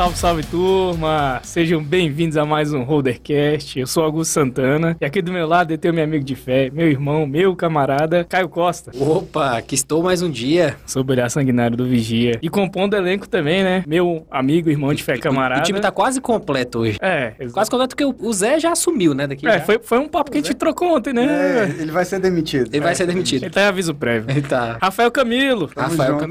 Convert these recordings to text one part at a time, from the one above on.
Salve, salve turma! Sejam bem-vindos a mais um Holdercast. Eu sou Augusto Santana e aqui do meu lado eu tenho meu amigo de fé, meu irmão, meu camarada, Caio Costa. Opa, que estou mais um dia. Sou o olhar sanguinário do Vigia. E compondo o elenco também, né? Meu amigo, irmão de fé, camarada. O time tá quase completo hoje. É, Quase completo porque o Zé já assumiu, né? Daqui É, já. foi, foi um papo que a gente trocou ontem, né? É, ele vai ser demitido. Ele vai ser demitido. Ele tá em aviso prévio. Ele tá. Rafael Camilo. Tamo Rafael junto.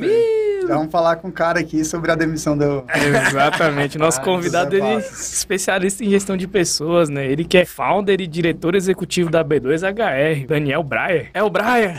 Vamos falar com o cara aqui sobre a demissão do. Exatamente, nosso Ah, convidado, ele é especialista em gestão de pessoas, né? Ele que é founder e diretor executivo da B2HR, Daniel Breyer. É o Breyer!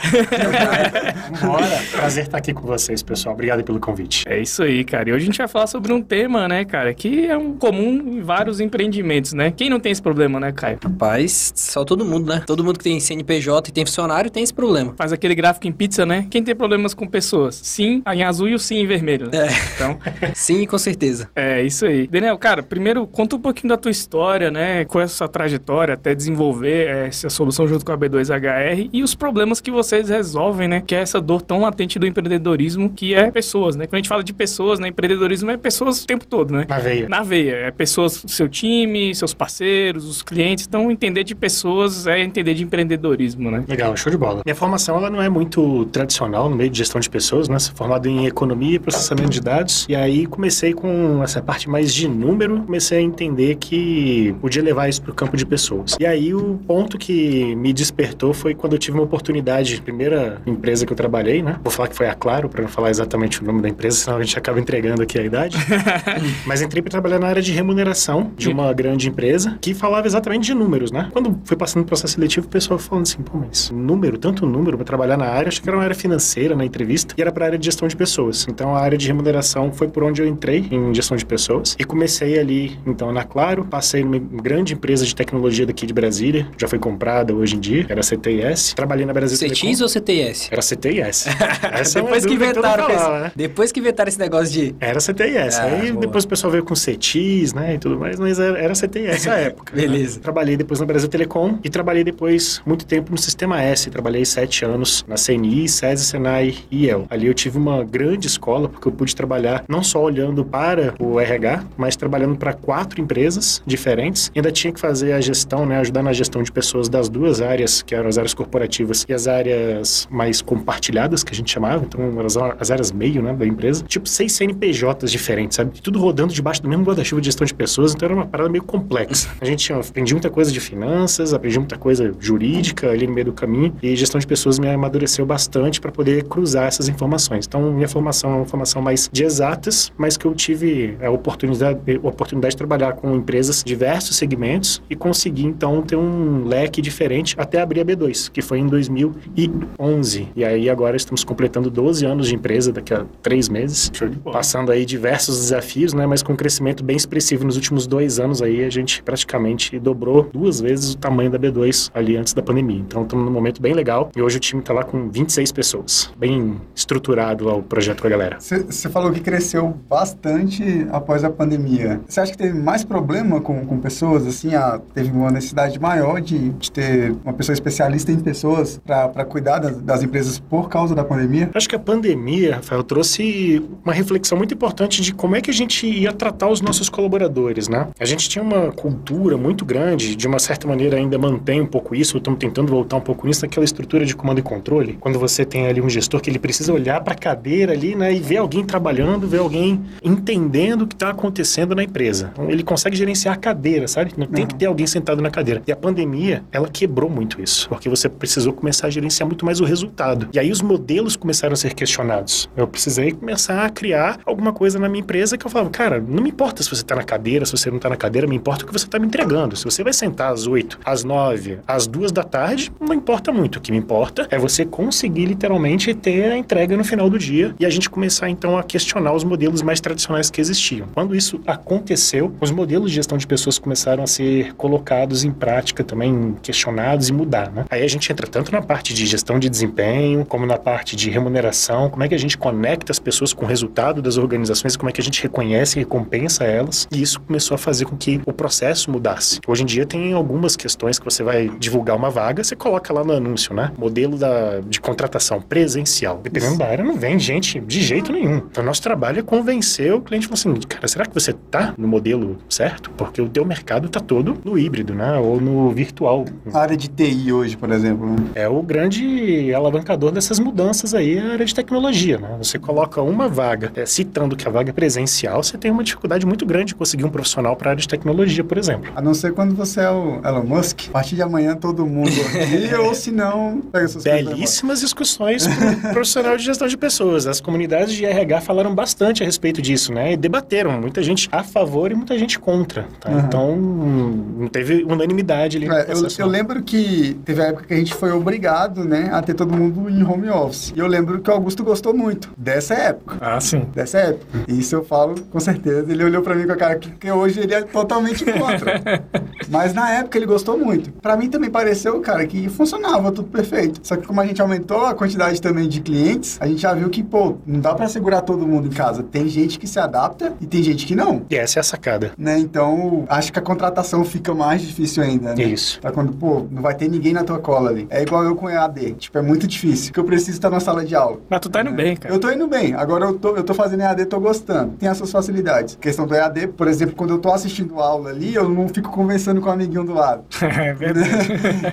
Bora. Prazer estar aqui com vocês, pessoal. Obrigado pelo convite. É isso aí, cara. E hoje a gente vai falar sobre um tema, né, cara, que é um comum em vários empreendimentos, né? Quem não tem esse problema, né, Caio? Rapaz, só todo mundo, né? Todo mundo que tem CNPJ e tem funcionário tem esse problema. Faz aquele gráfico em pizza, né? Quem tem problemas com pessoas? Sim em azul e o sim em vermelho. Né? É. Então, Sim, com certeza. é isso aí. Daniel, cara, primeiro conta um pouquinho da tua história, né? Qual é a sua trajetória até desenvolver é, essa solução junto com a B2HR e os problemas que vocês resolvem, né? Que é essa dor tão latente do empreendedorismo, que é pessoas, né? Quando a gente fala de pessoas, né? Empreendedorismo é pessoas o tempo todo, né? Na veia. Na veia, é pessoas, seu time, seus parceiros, os clientes. Então, entender de pessoas é entender de empreendedorismo, né? Legal, show de bola. Minha formação ela não é muito tradicional no meio de gestão de pessoas, né? Sou formado em economia e processamento de dados. E aí comecei com essa parte mais de número, comecei a entender que podia levar isso para o campo de pessoas. E aí o ponto que me despertou foi quando eu tive uma oportunidade, primeira empresa que eu trabalhei, né? Vou falar que foi a Claro, para não falar exatamente o nome da empresa, senão a gente acaba entregando aqui a idade. Mas entrei para trabalhar na área de remuneração de uma grande empresa que falava exatamente de números, né? Quando fui passando o processo seletivo, o pessoal falando assim, pô, mas número, tanto número para trabalhar na área, acho que era uma área financeira na entrevista e era para área de gestão de pessoas. Então a área de remuneração foi por onde eu entrei em gestão de pessoas e comecei ali, então na Claro, passei numa grande empresa de tecnologia daqui de Brasília, já foi comprada hoje em dia, era a CTIS. Trabalhei na Brasil CTIS Telecom. ou CTS? Era CTIS. Essa é Depois que dúvida todo inventaram, mundo esse- fala, né? depois que inventaram esse negócio de Era CTIS. Ah, Aí boa. depois o pessoal veio com CETIS, né, e tudo mais, mas era, era CTIS época. né? Beleza. Trabalhei depois na Brasil Telecom e trabalhei depois muito tempo no Sistema S. Trabalhei sete anos na CNI, SESI, Senai e IEL. Ali eu tive uma grande escola, porque eu pude trabalhar não só olhando para o RH, mas trabalhando para quatro empresas diferentes. Ainda tinha que fazer a gestão, né, ajudar na gestão de pessoas das duas áreas, que eram as áreas corporativas e as áreas mais compartilhadas, que a gente chamava. Então, as, as áreas meio, né, da empresa. Tipo, seis CNPJs diferentes, sabe? Tudo rodando debaixo do mesmo guarda-chuva de gestão de pessoas, então era uma parada meio complexa. A gente aprendi muita coisa de finanças, aprendi muita coisa jurídica ali no meio do caminho, e gestão de pessoas me amadureceu bastante para poder cruzar essas informações. Então, minha formação é uma formação mais de exatas, mas que eu tive a oportunidade, a oportunidade de trabalhar com empresas de diversos segmentos e consegui, então, ter um leque diferente até abrir a B2, que foi em 2011. E aí, agora estamos completando 12 anos de empresa daqui a três meses passando aí diversos desafios, né? Mas com um crescimento bem expressivo nos últimos dois anos aí, a gente praticamente dobrou duas vezes o tamanho da B2 ali antes da pandemia. Então estamos num momento bem legal e hoje o time tá lá com 26 pessoas. Bem estruturado lá o projeto com a galera. Você falou que cresceu bastante após a pandemia. Você acha que teve mais problema com, com pessoas? Assim, ah, teve uma necessidade maior de, de ter uma pessoa especialista em pessoas para cuidar das, das empresas por causa da pandemia? Acho que a pandemia, Rafael, trouxe uma reflexão muito importante de como é que a gente ia tratar os nossos colaboradores, né? A gente tinha uma cultura muito grande, de uma certa maneira ainda mantém um pouco isso, estamos tentando voltar um pouco nisso, naquela estrutura de comando e controle. Quando você tem ali um gestor que ele precisa olhar para a cadeira ali, né, e ver alguém trabalhando, ver alguém entendendo o que está acontecendo na empresa. Então, ele consegue gerenciar a cadeira, sabe? Não tem Uhum. que ter alguém sentado na cadeira. E a pandemia, ela quebrou muito isso, porque você precisou começar a gerenciar muito mais o resultado. E aí os modelos começaram a ser questionados. Eu precisei começar a criar alguma coisa na minha empresa que eu falava, cara, não me importa se você tá na cadeira, se você não tá na cadeira, me importa o que você tá me entregando. Se você vai sentar às 8, às 9, às 2 da tarde, não importa muito. O que me importa é você conseguir literalmente ter a entrega no final do dia e a gente começar então a questionar os modelos mais tradicionais que existiam. Quando isso aconteceu, os modelos de gestão de pessoas começaram a ser colocados em prática também, questionados e mudar, né? Aí a gente entra tanto na parte de gestão de desempenho, como na parte de remuneração, como é que a gente conecta as pessoas com o resultado das organizações, como é que a gente reconhece e recompensa elas, e isso começou a fazer com que o processo mudasse. Hoje em dia tem algumas questões que você vai divulgar uma vaga, você coloca lá no anúncio, né? Modelo da, de contratação presencial. Dependendo da área, não vem gente de jeito nenhum. Então, nosso trabalho é convencer o cliente, assim, cara, será que você tá no modelo certo? Porque o teu mercado tá todo no híbrido, né? Ou no virtual. A área de TI hoje, por exemplo. Né? É o grande alavancador dessas mudanças aí, a área de tecnologia, né? Você coloca uma vaga, é, citando que a vaga é presencial, você tem uma dificuldade muito grande de conseguir um profissional para a área de tecnologia, por exemplo. A não ser quando você é o Elon Musk, a partir de amanhã todo mundo aqui, ou se não, Belíssimas discussões com profissional de gestão de pessoas. As comunidades de RH falaram bastante a respeito disso, né? E debateram. Muita gente a favor e muita gente contra. Tá? Uhum. Então, não teve unanimidade ali. É, eu, eu, lembro que teve a época que a gente foi obrigado, né, a ter todo mundo em home office. E eu lembro que o Augusto gostou muito dessa época. Ah, sim. Dessa época. E isso eu falo com certeza. Ele olhou para mim com a cara que, que hoje ele é totalmente contra. Mas na época ele gostou muito. Para mim também pareceu, cara, que funcionava tudo perfeito. Só que como a gente aumentou a quantidade também de clientes, a gente já viu que, pô, não dá para segurar todo mundo em casa. Tem gente que se adapta e tem gente que não. E essa é a sacada. Né? Então, acho que a contratação fica mais difícil ainda, né? Isso. Pra quando, pô, não vai ter ninguém na tua cola ali. É igual eu com EAD. Tipo, é muito difícil. Porque eu preciso estar na sala de aula. Mas tu tá indo é. bem, cara. Eu tô indo bem. Agora eu tô, eu tô fazendo EAD, tô gostando. Tem as suas facilidades. Questão do EAD, por exemplo, quando eu tô assistindo aula ali, eu não fico conversando com o um amiguinho do lado. é verdade.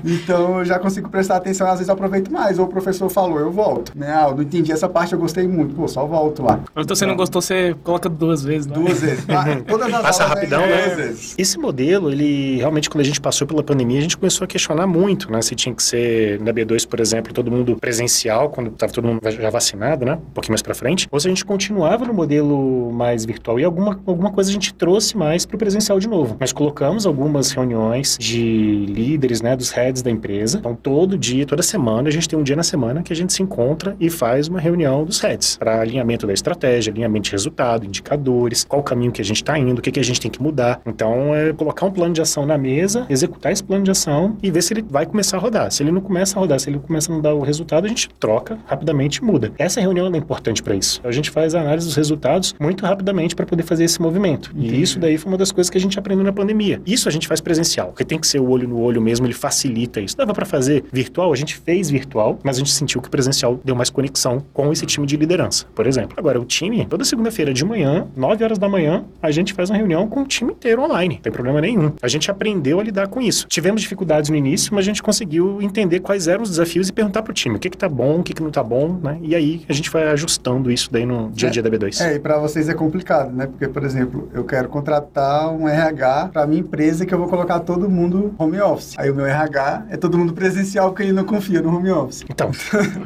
então eu já consigo prestar atenção, às vezes eu aproveito mais. Ou o professor falou, eu volto. Né? Ah, eu não entendi essa parte, eu gostei muito. Pô, só volto lá. Então você não gostou, você coloca duas vezes, né? Duas vezes. Ah, todas as Passa rapidão, né? Duas vezes. Esse modelo, ele realmente, quando a gente passou pela pandemia, a gente começou a questionar muito, né? Se tinha que ser na B2, por exemplo, todo mundo presencial, quando estava todo mundo já vacinado, né? Um pouquinho mais para frente. Ou se a gente continuava no modelo mais virtual e alguma, alguma coisa a gente trouxe mais para o presencial de novo. Nós colocamos algumas reuniões de líderes, né? Dos heads da empresa. Então, todo dia, toda semana, a gente tem um dia na semana que a gente se encontra e faz uma reunião dos heads para alinhamento da estratégia, alinhamento de resultado, indicadores, qual o caminho que a gente está indo, o que, que a gente tem que mudar. Então, é colocar um plano de ação na mesa, executar esse plano de ação e ver se ele vai começar a rodar. Se ele não começa a rodar, se ele começa a não dar o resultado, a gente troca rapidamente e muda. Essa reunião é importante para isso. A gente faz a análise dos resultados muito rapidamente para poder fazer esse movimento. Entendi. E isso daí foi uma das coisas que a gente aprendeu na pandemia. Isso a gente faz presencial, porque tem que ser o olho no olho mesmo, ele facilita isso. Dava para fazer virtual, a gente fez virtual, mas a gente sentiu que o presencial deu mais conexão com esse time de liderança, por exemplo. Agora, o time, toda segunda-feira de manhã, 9 horas da manhã, a gente faz uma reunião com o time inteiro online. Não tem problema nenhum. A gente aprendeu a lidar com isso. Tivemos dificuldades no início, mas a gente conseguiu entender quais eram os desafios e perguntar pro time o que que tá bom, o que que não tá bom, né? E aí a gente vai ajustando isso daí no dia a dia é, da B2. É, e para vocês é complicado, né? Porque, por exemplo, eu quero contratar um RH para minha empresa que eu vou colocar todo mundo home office. Aí o meu RH é todo mundo presencial porque ele não confia no home office. Então,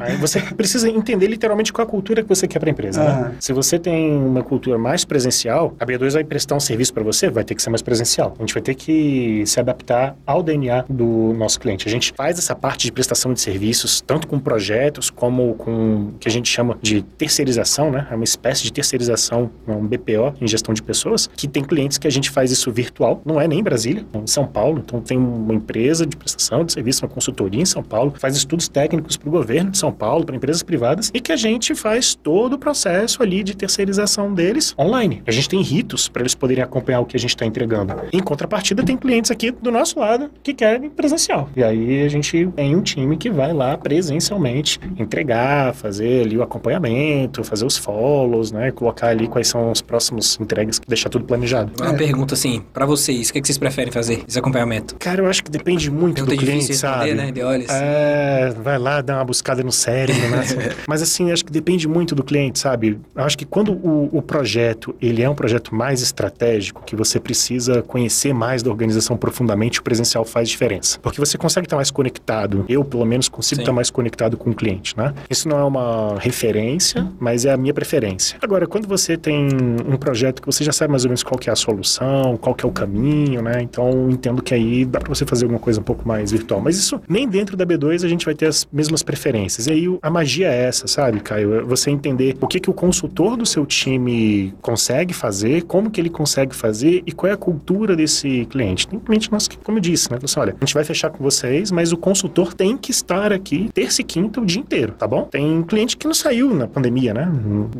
aí você precisa entender literalmente qual a cultura que você quer para a empresa, né? Se você tem uma cultura mais presencial, a B2 vai prestar um serviço para você, vai ter que ser mais presencial. A gente vai ter que se adaptar ao DNA do nosso cliente. A gente faz essa parte de prestação de serviços, tanto com projetos como com o que a gente chama de terceirização, né? É uma espécie de terceirização, um BPO em gestão de pessoas, que tem clientes que a gente faz isso virtual, não é nem em Brasília, é em São Paulo. Então tem uma empresa de prestação de serviço, uma consultoria em São Paulo, faz estudos técnicos para o governo de São Paulo, para empresas privadas, e que a gente faz todo o processo ali de terceirização deles online. A gente tem ritos para eles poderem acompanhar o que a gente está entregando. Em contrapartida, tem clientes aqui do nosso lado que querem presencial. E aí a gente tem um time que vai lá presencialmente entregar, fazer ali o acompanhamento, fazer os follows, né? Colocar ali quais são os próximos entregas, deixar tudo planejado. Uma é. pergunta assim, para vocês, o que, é que vocês preferem fazer, esse acompanhamento? Cara, eu acho que depende muito pergunta do cliente, sabe? né? De olhos. É, vai lá, dá uma buscada no cérebro, né? Mas assim, acho que depende muito do cliente, sabe? Acho que quando o, o projeto, ele é um projeto mais estratégico, que você precisa conhecer mais da organização profundamente, o presencial faz diferença. Porque você consegue estar mais conectado, eu pelo menos consigo Sim. estar mais conectado com o cliente, né? Isso não é uma referência, mas é a minha preferência. Agora, quando você tem um projeto que você já sabe mais ou menos qual que é a solução, qual que é o caminho, né? Então, entendo que aí dá para você fazer alguma coisa um pouco mais virtual. Mas isso, nem dentro da B2 a gente vai ter as mesmas preferências. E aí, a magia é essa, sabe, Caio? Você entender o que, que o consultor do seu time consegue fazer, como que ele consegue fazer e qual é a cultura desse cliente. Tem cliente nosso que, como eu disse, né? Assim, olha, a gente vai fechar com vocês, mas o consultor tem que estar aqui terça e quinta o dia inteiro, tá bom? Tem cliente que não saiu na pandemia, né?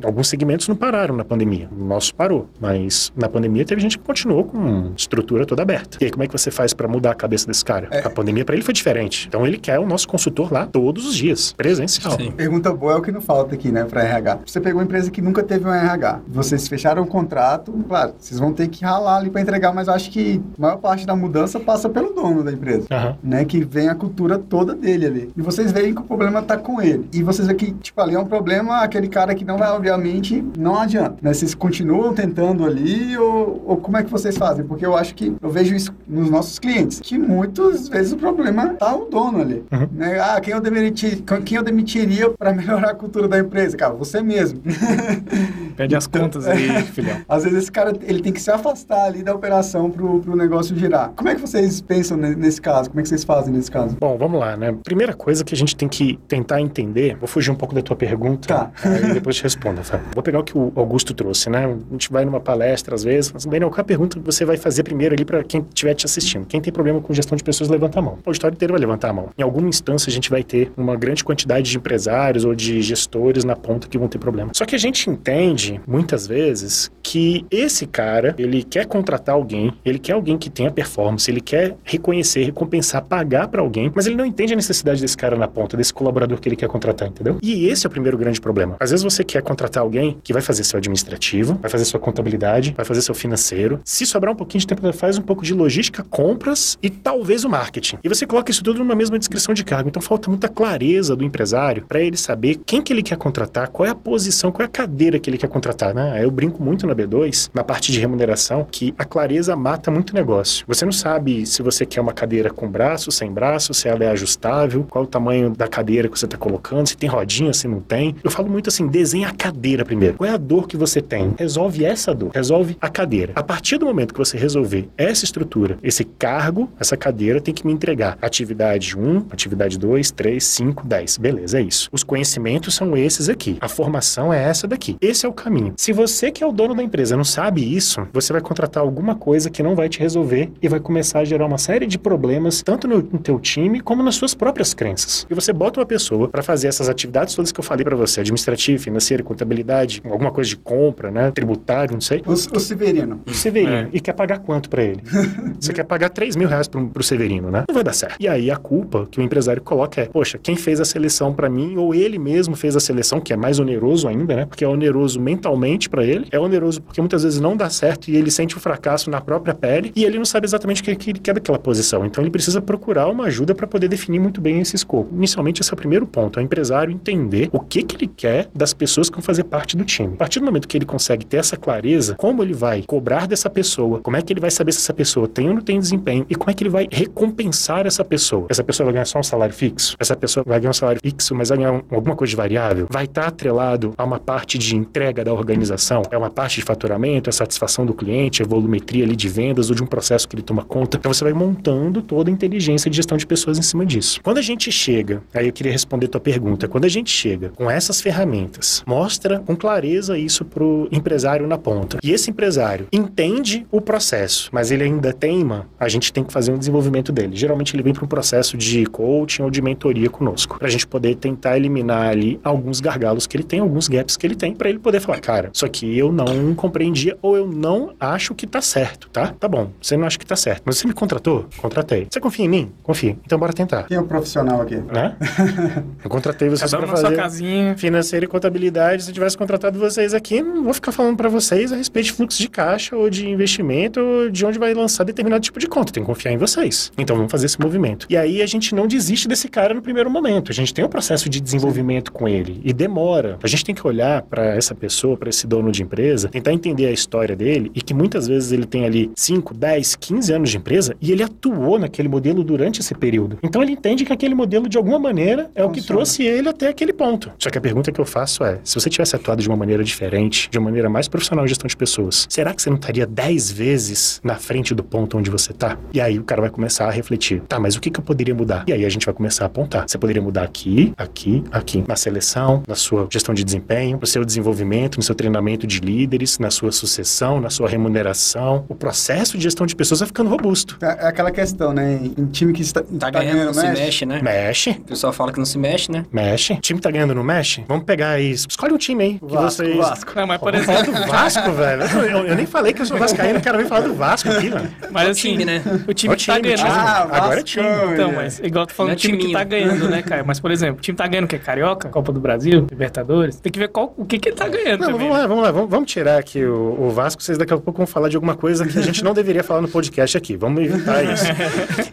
Alguns segmentos não pararam na pandemia. O nosso parou. Mas na pandemia teve gente que continuou com estrutura toda aberta. E aí, como é que você faz para mudar a cabeça desse cara? É. A pandemia para ele foi diferente. Então ele quer o nosso consultor lá todos os dias, presencial. Sim. Pergunta boa é o que não falta aqui, né, pra para RH. Você pegou uma empresa que nunca teve um RH, vocês fecharam o contrato, claro, vocês vão ter que ralar ali para entregar, mas eu acho que a maior parte da mudança passa pelo dono da empresa, Aham. né? Que vem a cultura toda dele ali. E vocês veem que o problema tá com ele. E vocês veem que, tipo, ali é um problema, aquele cara que não vai, obviamente, não adianta. Né? Vocês continuam tentando ali ou, ou como é que vocês fazem? Porque eu acho que eu vejo isso nos nossos clientes, que muitas vezes o problema tá o dono ali. Uhum. Né? Ah, quem eu, demiti, quem eu demitiria para melhorar a cultura da empresa? Cara, você mesmo. Pede as contas aí, filhão. Às vezes esse cara ele tem que se afastar ali da operação pro, pro negócio girar. Como é que vocês pensam ne- nesse caso? Como é que vocês fazem nesse caso? Bom, vamos lá, né? Primeira coisa que a gente tem que tentar entender, vou fugir um pouco da tua pergunta, Tá. aí depois te respondo, Fábio. Vou pegar o que o Augusto trouxe, né? A gente vai numa palestra às vezes, mas, Daniel, qual a pergunta que você vai fazer primeiro ali para quem estiver te assistindo? Quem tem problema com gestão de pessoas, levanta a mão. O auditório inteiro vai levantar a mão. Em alguma instância a gente vai ter uma grande quantidade de empresários ou de gestores na ponta que vão ter problema. Só que a gente entende, muitas vezes, que esse cara, ele quer contratar alguém, ele quer alguém que tenha performance, ele quer reconhecer, recompensar, pagar para alguém, mas ele não entende a necessidade desse cara na ponta, desse colaborador que ele quer contratar, entendeu? E esse é o primeiro grande problema. Às vezes você quer contratar alguém que vai fazer seu administrativo, vai fazer sua contabilidade, vai fazer seu financeiro. Se sobrar um pouquinho de tempo, faz um pouco de logística, compras e talvez o marketing. E você coloca isso tudo numa mesma descrição de cargo. Então falta muita clareza do empresário para ele saber quem que ele quer contratar, qual é a posição, qual é a cadeira que ele quer contratar, né? Eu brinco muito na B2, na parte de remuneração, que a clareza mata muito negócio. Você não sabe se você quer uma cadeira com braço, sem braço, se ela é ajustável, qual é o tamanho da cadeira que você está colocando, se tem rodinha, se não tem. Eu falo muito assim, desenha a cadeira primeiro. Qual é a dor que você tem? Resolve essa dor, resolve a cadeira. A partir do momento que você resolver essa estrutura, esse cargo, essa cadeira tem que me entregar atividade 1, atividade 2, 3, 5, 10. Beleza, é isso. Os conhecimentos são esses aqui. A formação é essa daqui. Esse é o caminho. Se você que é o dono da empresa não sabe isso, você vai contratar alguma coisa que não vai te resolver e vai começar a gerar uma série de problemas, tanto no, no teu time como nas suas próprias crenças. E você bota uma pessoa para fazer essas atividades todas que eu falei para você, administrativo, financeiro, contabilidade, alguma coisa de compra, né, tributário, não sei. O, o Severino. O Severino. É. E quer pagar quanto pra ele? Você quer pagar 3 mil reais pro, pro Severino, né? Não vai dar certo. E aí a culpa que o empresário coloca é, poxa, quem fez a seleção pra mim, ou ele mesmo fez a seleção, que é mais oneroso ainda, né? Porque é oneroso mentalmente pra ele, é oneroso porque muitas vezes não dá certo e ele sente o fracasso na própria pele e ele não sabe exatamente o que, que ele quer daquela posição. Então ele precisa procurar uma ajuda pra poder definir muito bem esse escopo. Inicialmente esse é o primeiro ponto, é o empresário entender o que que ele quer das pessoas que vão fazer parte do time. A partir do momento que ele consegue ter essa clareza, como ele vai cobrar dessa pessoa, como é que ele vai saber se essa pessoa tem ou não tem desempenho e como é que ele vai recompensar essa pessoa. Essa pessoa vai ganhar só um salário fixo? Essa pessoa vai ganhar um salário fixo, mas vai ganhar um- alguma coisa de variável? Vai estar atrelado a uma parte de entrega da organização? É uma parte de faturamento, é satisfação do cliente, é volumetria ali de vendas ou de um processo que ele toma conta? Então você vai montando toda a inteligência de gestão de pessoas em cima disso. Quando a gente chega, aí eu queria responder tua pergunta, quando a gente chega com essas ferramentas, mostra com clareza isso pro empresário na ponta. E esse empresário entende o processo, mas ele ainda teima, a gente tem que fazer um desenvolvimento dele. Geralmente ele vem para um processo de coaching ou de mentoria conosco, pra gente poder tentar eliminar ali alguns gargalos que ele tem, alguns gaps que ele tem, pra ele poder falar, cara, isso aqui eu não compreendia ou eu não acho que tá certo, tá? Tá bom, você não acha que tá certo, mas você me contratou? Contratei. Você confia em mim? Confia. Então bora tentar. Quem é o profissional aqui? Né? Eu contratei vocês pra na sua fazer casinha. financeira e contabilidade. Se eu tivesse contratado vocês aqui, não vou ficar falando pra vocês a respeito de fluxo de caixa ou de investimento ou de onde vai lançar determinado tipo de conta. Tem que confiar em vocês. Então vamos fazer esse movimento. E aí a gente não desiste desse cara no primeiro momento. A gente tem um processo de desenvolvimento com ele e demora. A gente tem que olhar pra essa pessoa, pra esse dono de empresa, tentar entender a história dele e que muitas vezes ele tem ali 5, 10, 15 anos de empresa e ele atuou naquele modelo durante esse período. Então ele entende que aquele modelo de alguma maneira é o que Funciona. trouxe ele até aquele ponto. Só que a pergunta que eu faço é: se você tivesse atuado de uma maneira diferente, de uma maneira mais profissional em gestão de pessoas, será que você não estaria 10 vezes na frente do ponto onde você tá? E aí o cara vai começar a refletir: tá, mas o que, que eu poderia mudar? E aí a gente vai começar a apontar. Você poderia mudar aqui, aqui, aqui. Na seleção, na sua gestão de desempenho, no seu desenvolvimento, no seu treinamento de líderes, na sua sucessão, na sua remuneração. O processo de gestão de pessoas vai ficando robusto. É é aquela questão, né? Em time que está, Tá ganhando, não se mexe, né? Mexe. O pessoal fala que não se mexe, né? Mexe. O time tá ganhando, não mexe? Vamos pegar aí. Escolhe um time aí. O que Vasco, vocês... o Vasco. Não, mas por exemplo, do Vasco, velho. Eu, eu nem falei que eu sou vascaíno, o cara vem falar do Vasco aqui, velho. mas É o assim, time, né? o time Ó, que tá time, ganhando. time. Ah, Agora é Vascão, time. Então, é. mas igual tu falando é do time que tá ganhando, né, Caio? Mas, por exemplo, o time tá ganhando o quê? Carioca? Copa do Brasil? Libertadores, tem que ver qual, o que, que ele tá ganhando Não, também. vamos né? lá, vamos lá. Vamos, vamos tirar aqui o, o Vasco. Vocês daqui a pouco vão falar de alguma coisa que a gente não deveria falar no podcast aqui. Vamos evitar isso.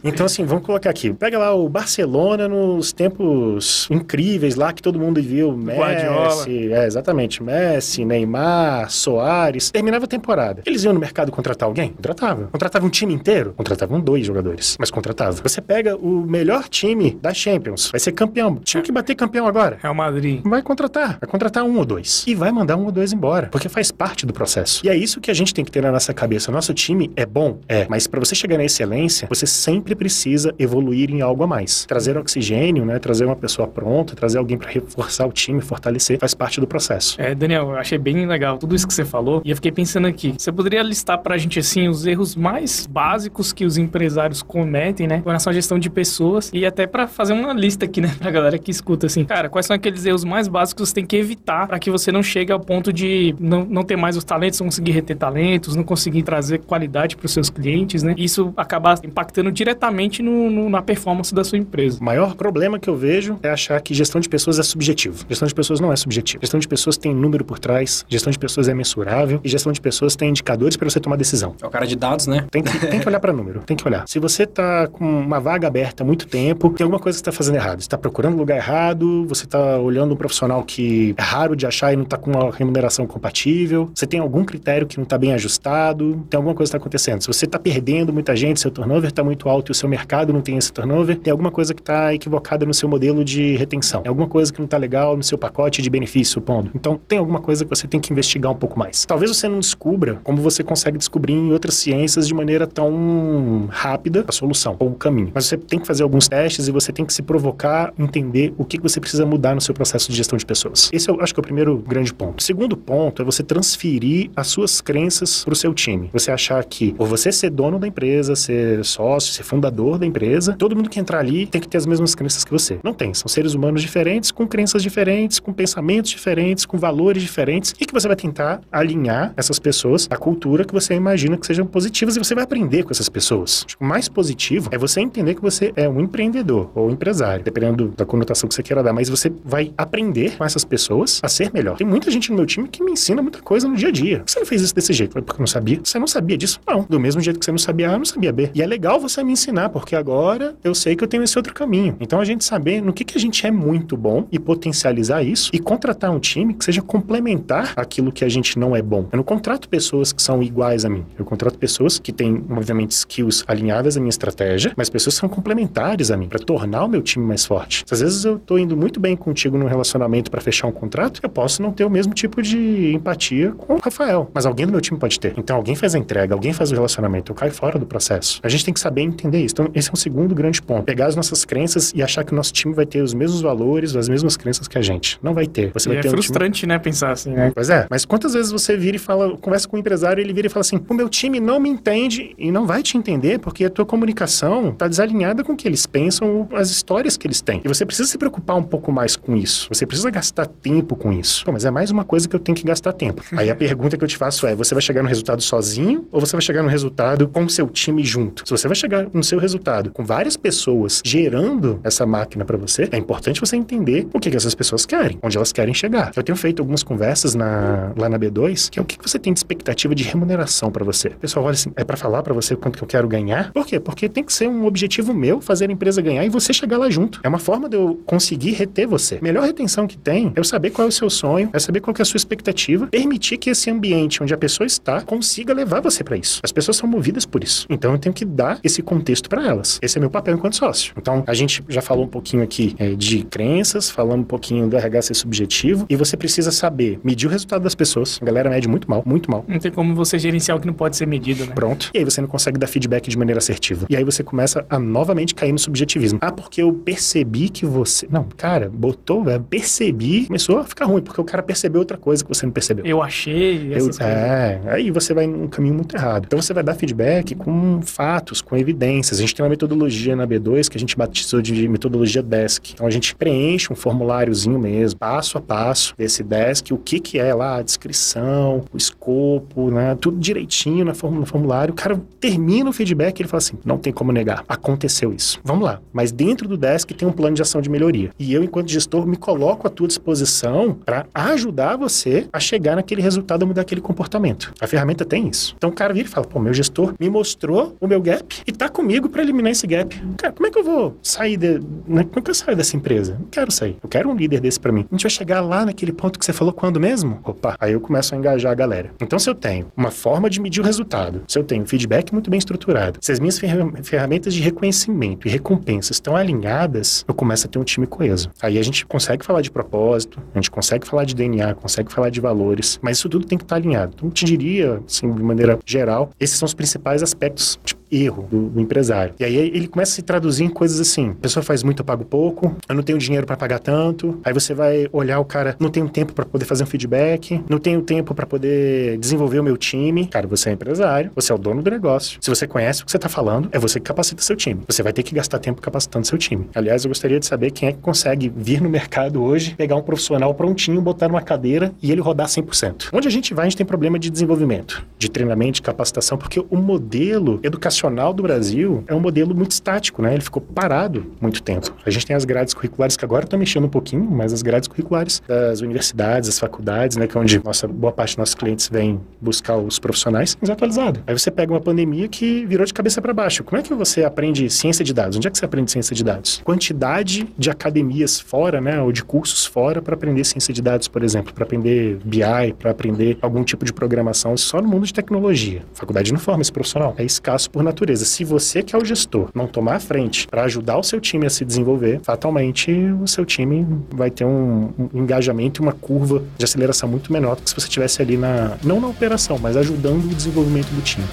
Então, assim, vamos colocar aqui. Pega lá o Barcelona nos tempos incríveis lá que todo mundo viu. Messi, Guardiola. é, exatamente. Messi, Neymar, Soares. Terminava a temporada. Eles iam no mercado contratar alguém? Contratava. Contratava um time inteiro? Contratavam dois jogadores, mas contratava. Você pega o melhor time da Champions, vai ser campeão. Time que bater campeão agora. Real Madrid. Vai contratar. Vai contratar um ou dois. E vai mandar um ou dois embora. Porque faz parte do processo. E é isso que a gente tem que ter na nossa cabeça. Nosso time é bom? É. Mas para você chegar na excelência, você sempre precisa evoluir em algo a mais. Trazer oxigênio, né? Trazer uma pessoa pronta, trazer alguém para reforçar o time, fortalecer, faz parte do processo. É, Daniel, eu achei bem legal tudo isso que você falou. E eu fiquei pensando aqui, você poderia listar pra gente, assim, os erros mais básicos que os empresários cometem, né? Com relação à gestão de pessoas. E até pra fazer uma lista aqui, né? Pra galera que escuta, assim. Cara, quais são aqueles erros mais básicos que você tem que evitar pra que você não chegue ao ponto de não, não ter mais os talentos, não conseguir reter talentos, não conseguir trazer qualidade pros seus clientes, né? Isso acaba impactando diretamente no, no- na performance da sua empresa. O maior problema que eu vejo é achar que gestão de pessoas é subjetivo. Gestão de pessoas não é subjetivo. Gestão de pessoas tem número por trás, gestão de pessoas é mensurável e gestão de pessoas tem indicadores para você tomar decisão. É o cara de dados, né? Tem que, tem que olhar para número, tem que olhar. Se você tá com uma vaga aberta há muito tempo, tem alguma coisa que você tá fazendo errado. Você tá procurando lugar errado, você tá olhando um profissional que é raro de achar e não tá com uma remuneração compatível, você tem algum critério que não tá bem ajustado, tem alguma coisa que tá acontecendo. Se você tá perdendo muita gente, seu turnover tá muito alto e o seu mercado não tem esse turnover, tem alguma coisa que tá equivocada no seu modelo de retenção. Tem alguma coisa que não tá legal no seu pacote de benefício, supondo. Então, tem alguma coisa que você tem que investigar um pouco mais. Talvez você não descubra como você consegue descobrir em outras ciências de maneira tão rápida a solução ou o caminho. Mas você tem que fazer alguns testes e você tem que se provocar, entender o que você precisa mudar no seu processo de gestão de pessoas. Esse eu acho que é o primeiro grande ponto. O segundo ponto é você transferir as suas crenças para o seu time. Você achar que, por você ser dono da empresa, ser sócio, ser fundador da empresa, todo mundo que entrar ali tem que ter as mesmas crenças que você. Não tem. São seres humanos diferentes, com crenças diferentes, com pensamentos diferentes, com valores diferentes, e que você vai tentar alinhar essas pessoas à cultura que você imagina que sejam positivas e você vai aprender com essas pessoas. O mais positivo é você entender que você é um empreendedor ou empresário, dependendo da conotação que você queira dar, mas você vai aprender com essas pessoas a ser melhor. Tem muita gente no meu time que me ensina muita coisa no dia a dia. Você não fez isso desse jeito, foi porque não sabia? Você não sabia disso? Não. Do mesmo jeito que você não sabia A, eu não sabia B. E é legal você me ensinar, porque agora eu sei que eu tenho esse outro caminho. Então a gente saber no que, que a gente é muito bom e potencializar isso e contratar um time que seja complementar aquilo que a gente não é bom. Eu não contrato pessoas que são iguais a mim. Eu contrato pessoas que têm, obviamente, skills alinhadas à minha estratégia, mas pessoas que são complementares a mim, para tornar o meu time mais forte. Às vezes eu tô indo muito bem contigo num relacionamento para fechar um contrato, eu posso não ter o mesmo tipo de empatia com o Rafael, mas alguém do meu time pode ter. Então alguém faz a entrega, alguém faz o relacionamento, eu caio fora do processo. A gente tem que saber entender isso. Então esse é um segundo grande ponto. Pegar as nossas crenças e achar que o nosso time vai ter os mesmos valores, as mesmas crenças que a gente. Não vai ter. Você E vai é ter um time frustrante, né, pensar assim, né? Pois é, mas quantas vezes você vira e fala, conversa com um empresário ele vira e fala assim: o meu time não me entende e não vai te entender porque a tua comunicação tá desalinhada com o que eles pensam, as histórias que eles têm. E você precisa se preocupar um pouco mais com isso. Você precisa gastar tempo com isso. Pô, mas é mais uma coisa que eu tenho que gastar tempo. Aí a pergunta que eu te faço é: você vai chegar no resultado sozinho ou você vai chegar no resultado com o seu time junto? Se você vai chegar no seu resultado com várias pessoas gerando essa máquina para você, é importante você entender o que, que essas pessoas querem, onde elas querem chegar. Eu tenho feito algumas conversas na, lá na B2, que é o que que você tem de expectativa de remuneração para você. O pessoal olha assim, é para falar para você quanto que eu quero ganhar? Por quê? Porque tem que ser um objetivo meu fazer a empresa ganhar e você chegar lá junto. É uma forma de eu conseguir reter você. Melhor retenção que tem é eu saber qual é o seu sonho, é saber qual é a sua expectativa, permitir que esse ambiente onde a pessoa está consiga levar você para isso. As pessoas são movidas por isso. Então eu tenho que dar esse contexto para elas. Esse é meu papel enquanto sócio. Então a gente já falou um pouquinho aqui é, de crenças, falando um pouquinho do RH ser subjetivo e você precisa saber medir o resultado das pessoas. A galera mede muito mal, muito mal. Não tem como você gerenciar o que não pode ser medido, né? Pronto. E aí você não consegue dar feedback de maneira assertiva. E aí você começa a novamente cair no subjetivismo. Ah, porque eu percebi que você. Não, cara, botou, velho, percebi, começou a ficar ruim, porque o cara percebeu outra coisa que você não percebeu. Eu achei Eu- é, aí você vai num caminho muito errado. Então você vai dar feedback com fatos, com evidências. A gente tem uma metodologia na B2 que a gente batizou de metodologia DESC. Então a gente preenche um formuláriozinho mesmo, passo a passo desse DESC, o que que é lá, a descrição, o escopo, né, tudo direitinho na no formulário. O cara termina o feedback e ele fala assim, não tem como negar, aconteceu isso. Vamos lá. Mas dentro do DESC tem um plano de ação de melhoria. E eu, enquanto gestor, me coloco à tua disposição para ajudar você a chegar naquele resultado, a mudar aquele comportamento. A ferramenta tem isso. Então o cara vira e fala: pô, meu gestor me mostrou o meu gap e tá comigo para eliminar esse gap. Cara, como é que eu vou sair de. né, Como é que eu saio dessa empresa? Não quero sair. Eu quero um líder desse para mim. A gente vai chegar lá naquele ponto que você falou quando mesmo? Opa, aí eu começo a engajar a galera. Então, se eu tenho uma forma de medir o resultado, se eu tenho feedback muito bem estruturado, se as minhas ferra- ferramentas de reconhecimento e recompensa estão alinhadas, eu começo a ter um time coeso. Aí a gente consegue falar de propósito, a gente consegue falar de DNA, consegue falar de valores, mas isso tudo tem que estar alinhado. Então, eu te diria, assim, de maneira geral, esses são os principais aspectos de erro do, do empresário. E aí ele começa a se traduzir em coisas assim: a pessoa faz muito, eu pago pouco, eu não tenho dinheiro para pagar tanto. Aí você vai olhar o cara, não tenho tempo para poder fazer um feedback, não tenho tempo para poder desenvolver o meu time. Cara, você é empresário, você é o dono do negócio. Se você conhece o que você tá falando, é você que capacita seu time. Você vai ter que gastar tempo capacitando seu time. Aliás, eu gostaria de saber quem é que consegue vir no mercado hoje, pegar um profissional prontinho, botar numa cadeira e ele rodar 100%. Onde a gente vai, a gente tem problema de desenvolvimento, de treinamento, de capacitação, porque o modelo educacional do Brasil é um modelo muito estático, né? Ele ficou parado muito tempo. A gente tem as grades curriculares que agora estão mexendo um pouquinho, mas as grades curriculares das universidades, das faculdades, né, que é onde nossa boa parte dos nossos clientes vêm buscar os profissionais, desatualizado. Aí você pega uma pandemia que virou de cabeça para baixo. Como é que você aprende ciência de dados? Onde é que você aprende ciência de dados? Quantidade de academias fora, né, ou de cursos fora para aprender ciência de dados, por exemplo, para aprender BI, para aprender algum tipo de programação, só no mundo de tecnologia. A faculdade não forma esse profissional. É escasso por natureza. Se você que é o gestor não tomar a frente para ajudar o seu time a se desenvolver, fatalmente o seu time vai ter um, um engajamento e uma curva de aceleração muito menor do que se você estivesse ali na não na operação, mas ajudando o desenvolvimento do time.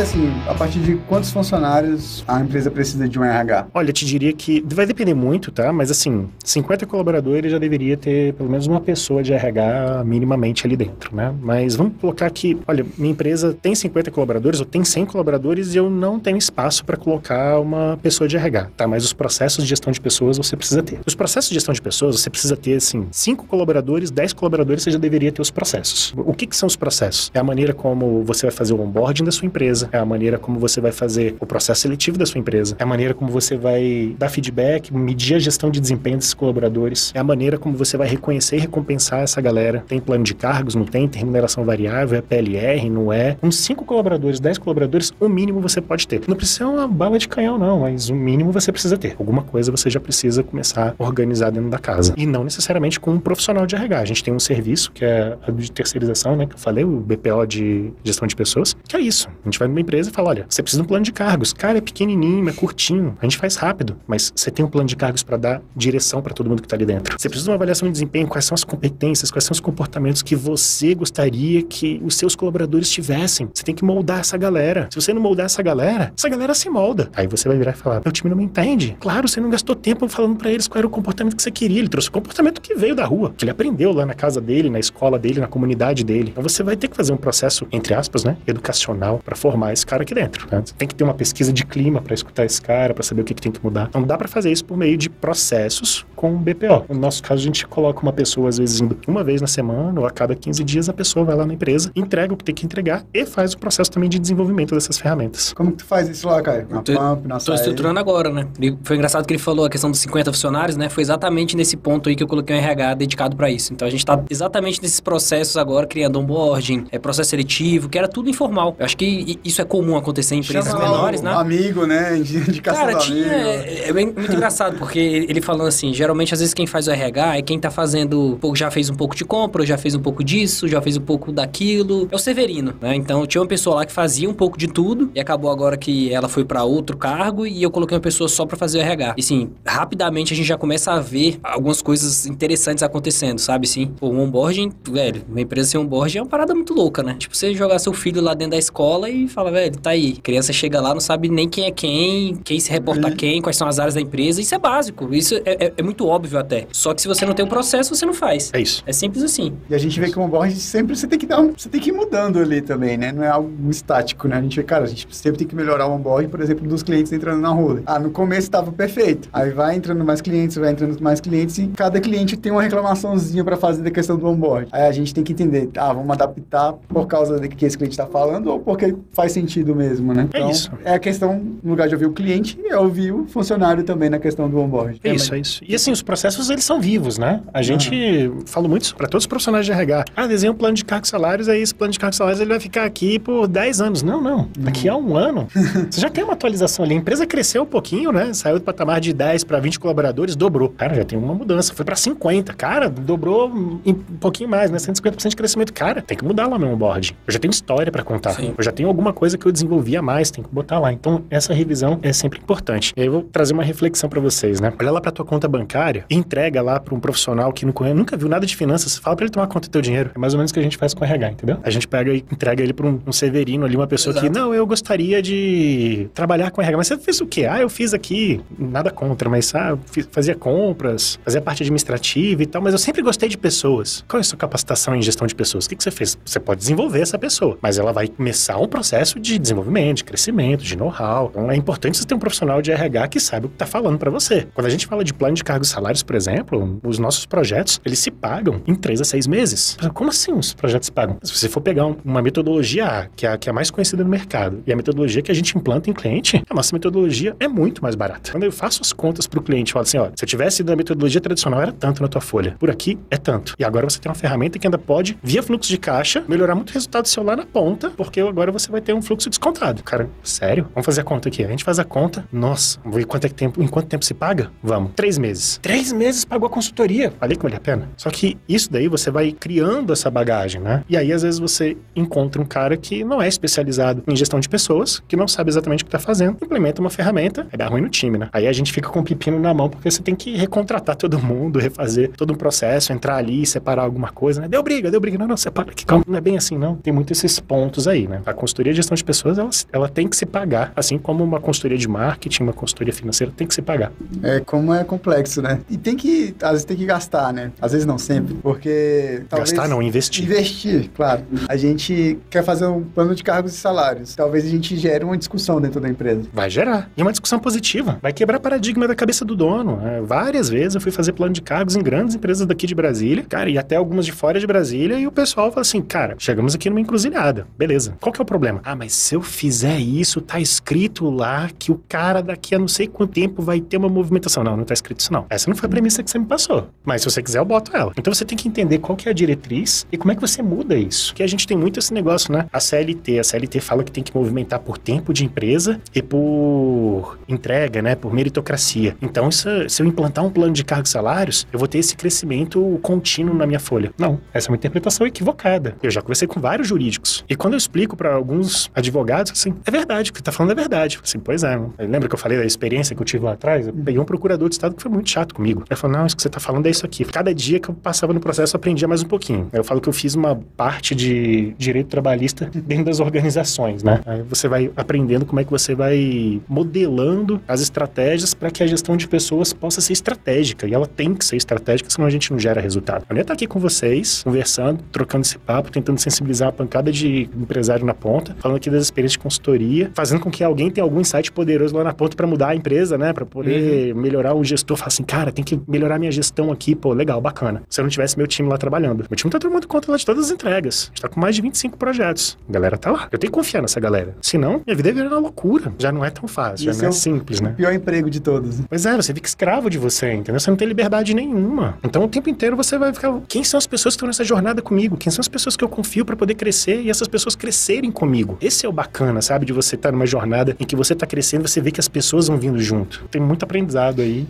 Pra você, assim, a partir de quantos funcionários a empresa precisa de um RH? Olha, eu te diria que vai depender muito, tá? Mas assim, 50 colaboradores já deveria ter pelo menos uma pessoa de RH minimamente ali dentro, né? Mas vamos colocar que, olha, minha empresa tem 50 colaboradores ou tem 100 colaboradores e eu não tenho espaço para colocar uma pessoa de RH, tá? Mas os processos de gestão de pessoas você precisa ter. Os processos de gestão de pessoas você precisa ter, assim, 5 colaboradores, 10 colaboradores você já deveria ter os processos. O que, que são os processos? É a maneira como você vai fazer o onboarding da sua empresa, é a maneira como você vai fazer o processo seletivo da sua empresa, é a maneira como você vai dar feedback, medir a gestão de desempenho desses colaboradores, é a maneira como você vai reconhecer e recompensar essa galera. Tem plano de cargos, não tem? Tem remuneração variável, é PLR, não é? Uns 5 colaboradores, 10 colaboradores, o mínimo você pode ter. Não precisa uma bala de canhão, não, mas o mínimo você precisa ter. Alguma coisa você já precisa começar a organizar dentro da casa. E não necessariamente com um profissional de RH. A gente tem um serviço que é de terceirização, né? Que eu falei, o BPO de gestão de pessoas, que é isso. A gente vai numa empresa e fala: olha, você precisa de um plano de cargos. Cara, é pequenininho, é curtinho, a gente faz rápido, mas você tem um plano de cargos para dar direção para todo mundo que tá ali dentro. Você precisa de uma avaliação de desempenho, quais são as competências, quais são os comportamentos que você gostaria que os seus colaboradores tivessem. Você tem que moldar essa galera. Se você não moldar essa galera, essa galera se molda. Aí você vai virar e falar: meu time não me entende. Claro, você não gastou tempo falando para eles qual era o comportamento que você queria. Ele trouxe o comportamento que veio da rua, que ele aprendeu lá na casa dele, na escola dele, na comunidade dele. Então você vai ter que fazer um processo, entre aspas, né, educacional para formar esse cara aqui dentro. Né? Você tem que ter uma pesquisa de clima para escutar esse cara, para saber o que, que tem que mudar. Então dá para fazer isso por meio de processos com o BPO. No nosso caso, a gente coloca uma pessoa, às vezes, indo uma vez na semana ou a cada 15 dias, a pessoa vai lá na empresa, entrega o que tem que entregar e faz o processo também de desenvolvimento dessas ferramentas. Como que tu faz isso lá, Caio? Na Tô- Pump, na Tô estruturando agora, né? E Foi engraçado que ele falou a questão dos 50 funcionários, né? Foi exatamente nesse ponto aí que eu coloquei um RH dedicado pra isso. Então a gente tá exatamente nesses processos agora, criando onboarding, é, processo seletivo, que era tudo informal. Eu acho que isso é comum acontecer em empresas Chama menores, o né? amigo, né? Indicação Cara, tinha. É, é muito engraçado, porque ele falando assim: geralmente, às vezes, quem faz o RH é quem tá fazendo. Já fez um pouco de compra, já fez um pouco disso, já fez um pouco daquilo. É o Severino, né? Então tinha uma pessoa lá que fazia um pouco de tudo e acabou agora que ela foi pra outro cargo e eu coloquei uma pessoa só pra fazer o RH. E sim, rapidamente a gente já começa a ver algumas coisas interessantes acontecendo, sabe? Sim, um onboarding, velho, uma empresa sem onboarding é uma parada muito louca, né? Tipo, você jogar seu filho lá dentro da escola e fala, velho, tá aí. A criança chega lá, não sabe nem quem é quem, quem se reporta a quem, quais são as áreas da empresa. Isso é básico. Isso é, é- é muito óbvio até. Só que se você não tem o processo, você não faz. É isso. É simples assim. E a gente vê que o onboard sempre você tem que dar um, você tem que ir mudando ali também, né? Não é algo estático, né? A gente vê, cara, a gente sempre tem que melhorar o onboard, por exemplo, dos clientes entrando na roda. Ah, no começo estava perfeito. Aí vai entrando mais clientes, vai entrando mais clientes e cada cliente tem uma reclamaçãozinha para fazer da questão do onboard. Aí a gente tem que entender, ah, vamos adaptar por causa do que esse cliente está falando ou porque faz sentido mesmo, né? É isso. É a questão, no lugar de ouvir o cliente, é ouvir o funcionário também na questão do onboard. É isso, é isso. E assim, os processos, eles são vivos, né? A gente fala muito isso para todos os profissionais de RH. Ah, desenha um plano de cargos salários, aí esse plano de cargos salários ele vai ficar aqui por 10 anos. Não, não. Daqui a um ano, você já tem uma atualização ali. A empresa cresceu um pouquinho, né? Saiu do patamar de 10 para 20 colaboradores, dobrou. Cara, já tem uma mudança. Foi para 50. Cara, dobrou um pouquinho mais, né? 150% de crescimento. Cara, tem que mudar lá meu onboard. Eu já tenho história para contar. Sim. Eu já tenho alguma coisa que eu desenvolvi a mais, tem que botar lá. Então, essa revisão é sempre importante. E aí eu vou trazer uma reflexão para vocês, né? Olha lá para tua conta bancária entrega lá para um profissional que não conhece, nunca viu nada de finanças, fala para ele tomar conta do teu dinheiro. É mais ou menos o que a gente faz com o RH, entendeu? A gente pega e entrega ele para um, um severino ali, uma pessoa que, Exato. não, eu gostaria de trabalhar com RH. Mas você fez o quê? Ah, eu fiz aqui, nada contra, mas ah, fiz- fazia compras, fazia parte administrativa e tal, mas eu sempre gostei de pessoas. Qual é a sua capacitação em gestão de pessoas? O que, que você fez? Você pode desenvolver essa pessoa, mas ela vai começar um processo de desenvolvimento, de crescimento, de know-how. Então é importante você ter um profissional de RH que saiba o que está falando para você. Quando a gente fala de plano de cargos e salários, por exemplo, os nossos projetos, eles se pagam em três a seis meses. Como assim os projetos se pagam? Se você for pegar um- uma metodologia A, que é a, que é a mais conhecida no mercado, e a metodologia que a gente implanta em cliente, a nossa metodologia é muito mais barata. Quando eu faço as contas para o cliente, eu falo assim, ó, se eu tivesse ido na metodologia tradicional, era tanto na tua folha. Por aqui, é tanto. E agora você tem uma ferramenta que ainda pode, via fluxo de caixa, melhorar muito o resultado seu lá na ponta, porque agora você vai ter um fluxo descontado. Cara, sério? Vamos fazer a conta aqui. A gente faz a conta, nossa, vamos ver quanto é que tempo, em quanto tempo se paga? Vamos. Três meses. Três meses pagou a consultoria. Falei que vale a pena. Só que isso daí você vai criando essa bagagem, né? E aí, às vezes, você encontra um cara que não é especializado em gestão de pessoas, que não sabe exatamente o que tá fazendo, implementa uma ferramenta, aí dá ruim no time, né? Aí a gente fica com o pepino na mão, porque você tem que recontratar todo mundo, refazer todo um processo, entrar ali, separar alguma coisa, né? Deu briga, deu briga. Não, não, separa aqui. Calma, não é bem assim, não. Tem muitos esses pontos aí, né? A consultoria de gestão de pessoas, ela, ela tem que se pagar, assim como uma consultoria de marketing, uma consultoria financeira tem que se pagar. É como é complexo, né? E tem que, às vezes tem que gastar, né? Às vezes não sempre, porque talvez Gastar não, investir. Investir, claro. A gente quer fazer um plano de cargos e salários. Talvez a gente gere uma discussão dentro da empresa. Vai gerar. E uma discussão positiva. Vai quebrar paradigma da cabeça do dono. É, várias vezes eu fui fazer plano de cargos em grandes empresas daqui de Brasília, cara, e até algumas de fora de Brasília, e o pessoal fala assim, cara, chegamos aqui numa encruzilhada. Beleza. Qual que é o problema? Ah, mas se eu fizer isso, tá escrito lá que o cara daqui a não sei quanto tempo vai ter uma movimentação. Não, não tá escrito isso não. Essa não foi a premissa que você me passou. Mas se você quiser, eu boto ela. Então você tem que entender qual que é a diretriz e como é que você muda isso. Porque a gente tem muito esse negócio, né? A CLT, a CLT fala que tem que movimentar por tempo de empresa e por entrega, né? Por meritocracia. Então, isso, se eu implantar um plano de cargos e salários, eu vou ter esse crescimento contínuo na minha folha. Não, essa é uma interpretação equivocada. Eu já conversei com vários jurídicos. E quando eu explico para alguns advogados, assim, é verdade, o que tá falando é verdade. Assim, pois é. Lembra que eu falei da experiência que eu tive lá atrás? Eu peguei um procurador de estado que foi muito chato comigo. Ele falou: não, isso que você tá falando é isso aqui. Cada dia que eu passava no processo, eu aprendia mais um pouquinho. Aí eu falo que eu fiz uma parte de direito trabalhista dentro das organizações, né? Aí você vai aprendendo como é que você vai modelando as estratégias para que a gestão de pessoas possa ser estratégica. E ela tem que ser estratégica, senão a gente não gera resultado. Eu nem estar aqui com vocês, conversando, trocando esse papo, tentando sensibilizar a pancada de empresário na ponta, falando aqui das experiências de consultoria, fazendo com que alguém tenha algum insight poderoso lá na ponta para mudar a empresa, né? Para poder melhorar o gestor. Falar assim, cara, tem que melhorar minha gestão aqui. Pô, legal, bacana. Se eu não tivesse meu time lá trabalhando. Meu time tá tomando conta lá de todas as entregas. A gente tá com mais de 25 projetos. A galera tá lá. Eu tenho que confiar nessa galera. Senão, minha vida virar uma loucura. Já não é tão fácil, já não é, é simples, né? O pior emprego de todos. Pois é, você fica escravo de você, entendeu? Você não tem liberdade nenhuma. Então o tempo inteiro você vai ficar. Quem são as pessoas que estão nessa jornada comigo? Quem são as pessoas que eu confio pra poder crescer e essas pessoas crescerem comigo? Esse é o bacana, sabe? De você estar numa jornada em que você tá crescendo, você vê que as pessoas vão vindo junto. Tem muito aprendizado aí.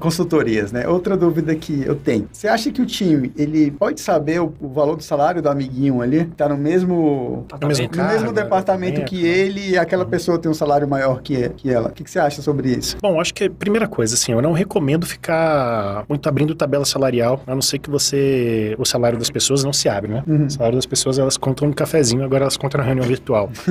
Consultorias, né? Outra dúvida que eu tenho. Você acha que o time, ele pode saber o, o valor do salário do amiguinho ali? Tá no mesmo... No mesmo No cargo, mesmo departamento né? que ele e aquela pessoa tem um salário maior que, que ela. O que, que você acha sobre isso? Bom, acho que primeira coisa, assim, eu não recomendo ficar muito abrindo tabela salarial, a não ser que você. O salário das pessoas não se abre, né? Uhum. O salário das pessoas, elas contam no cafezinho, agora elas contam na reunião no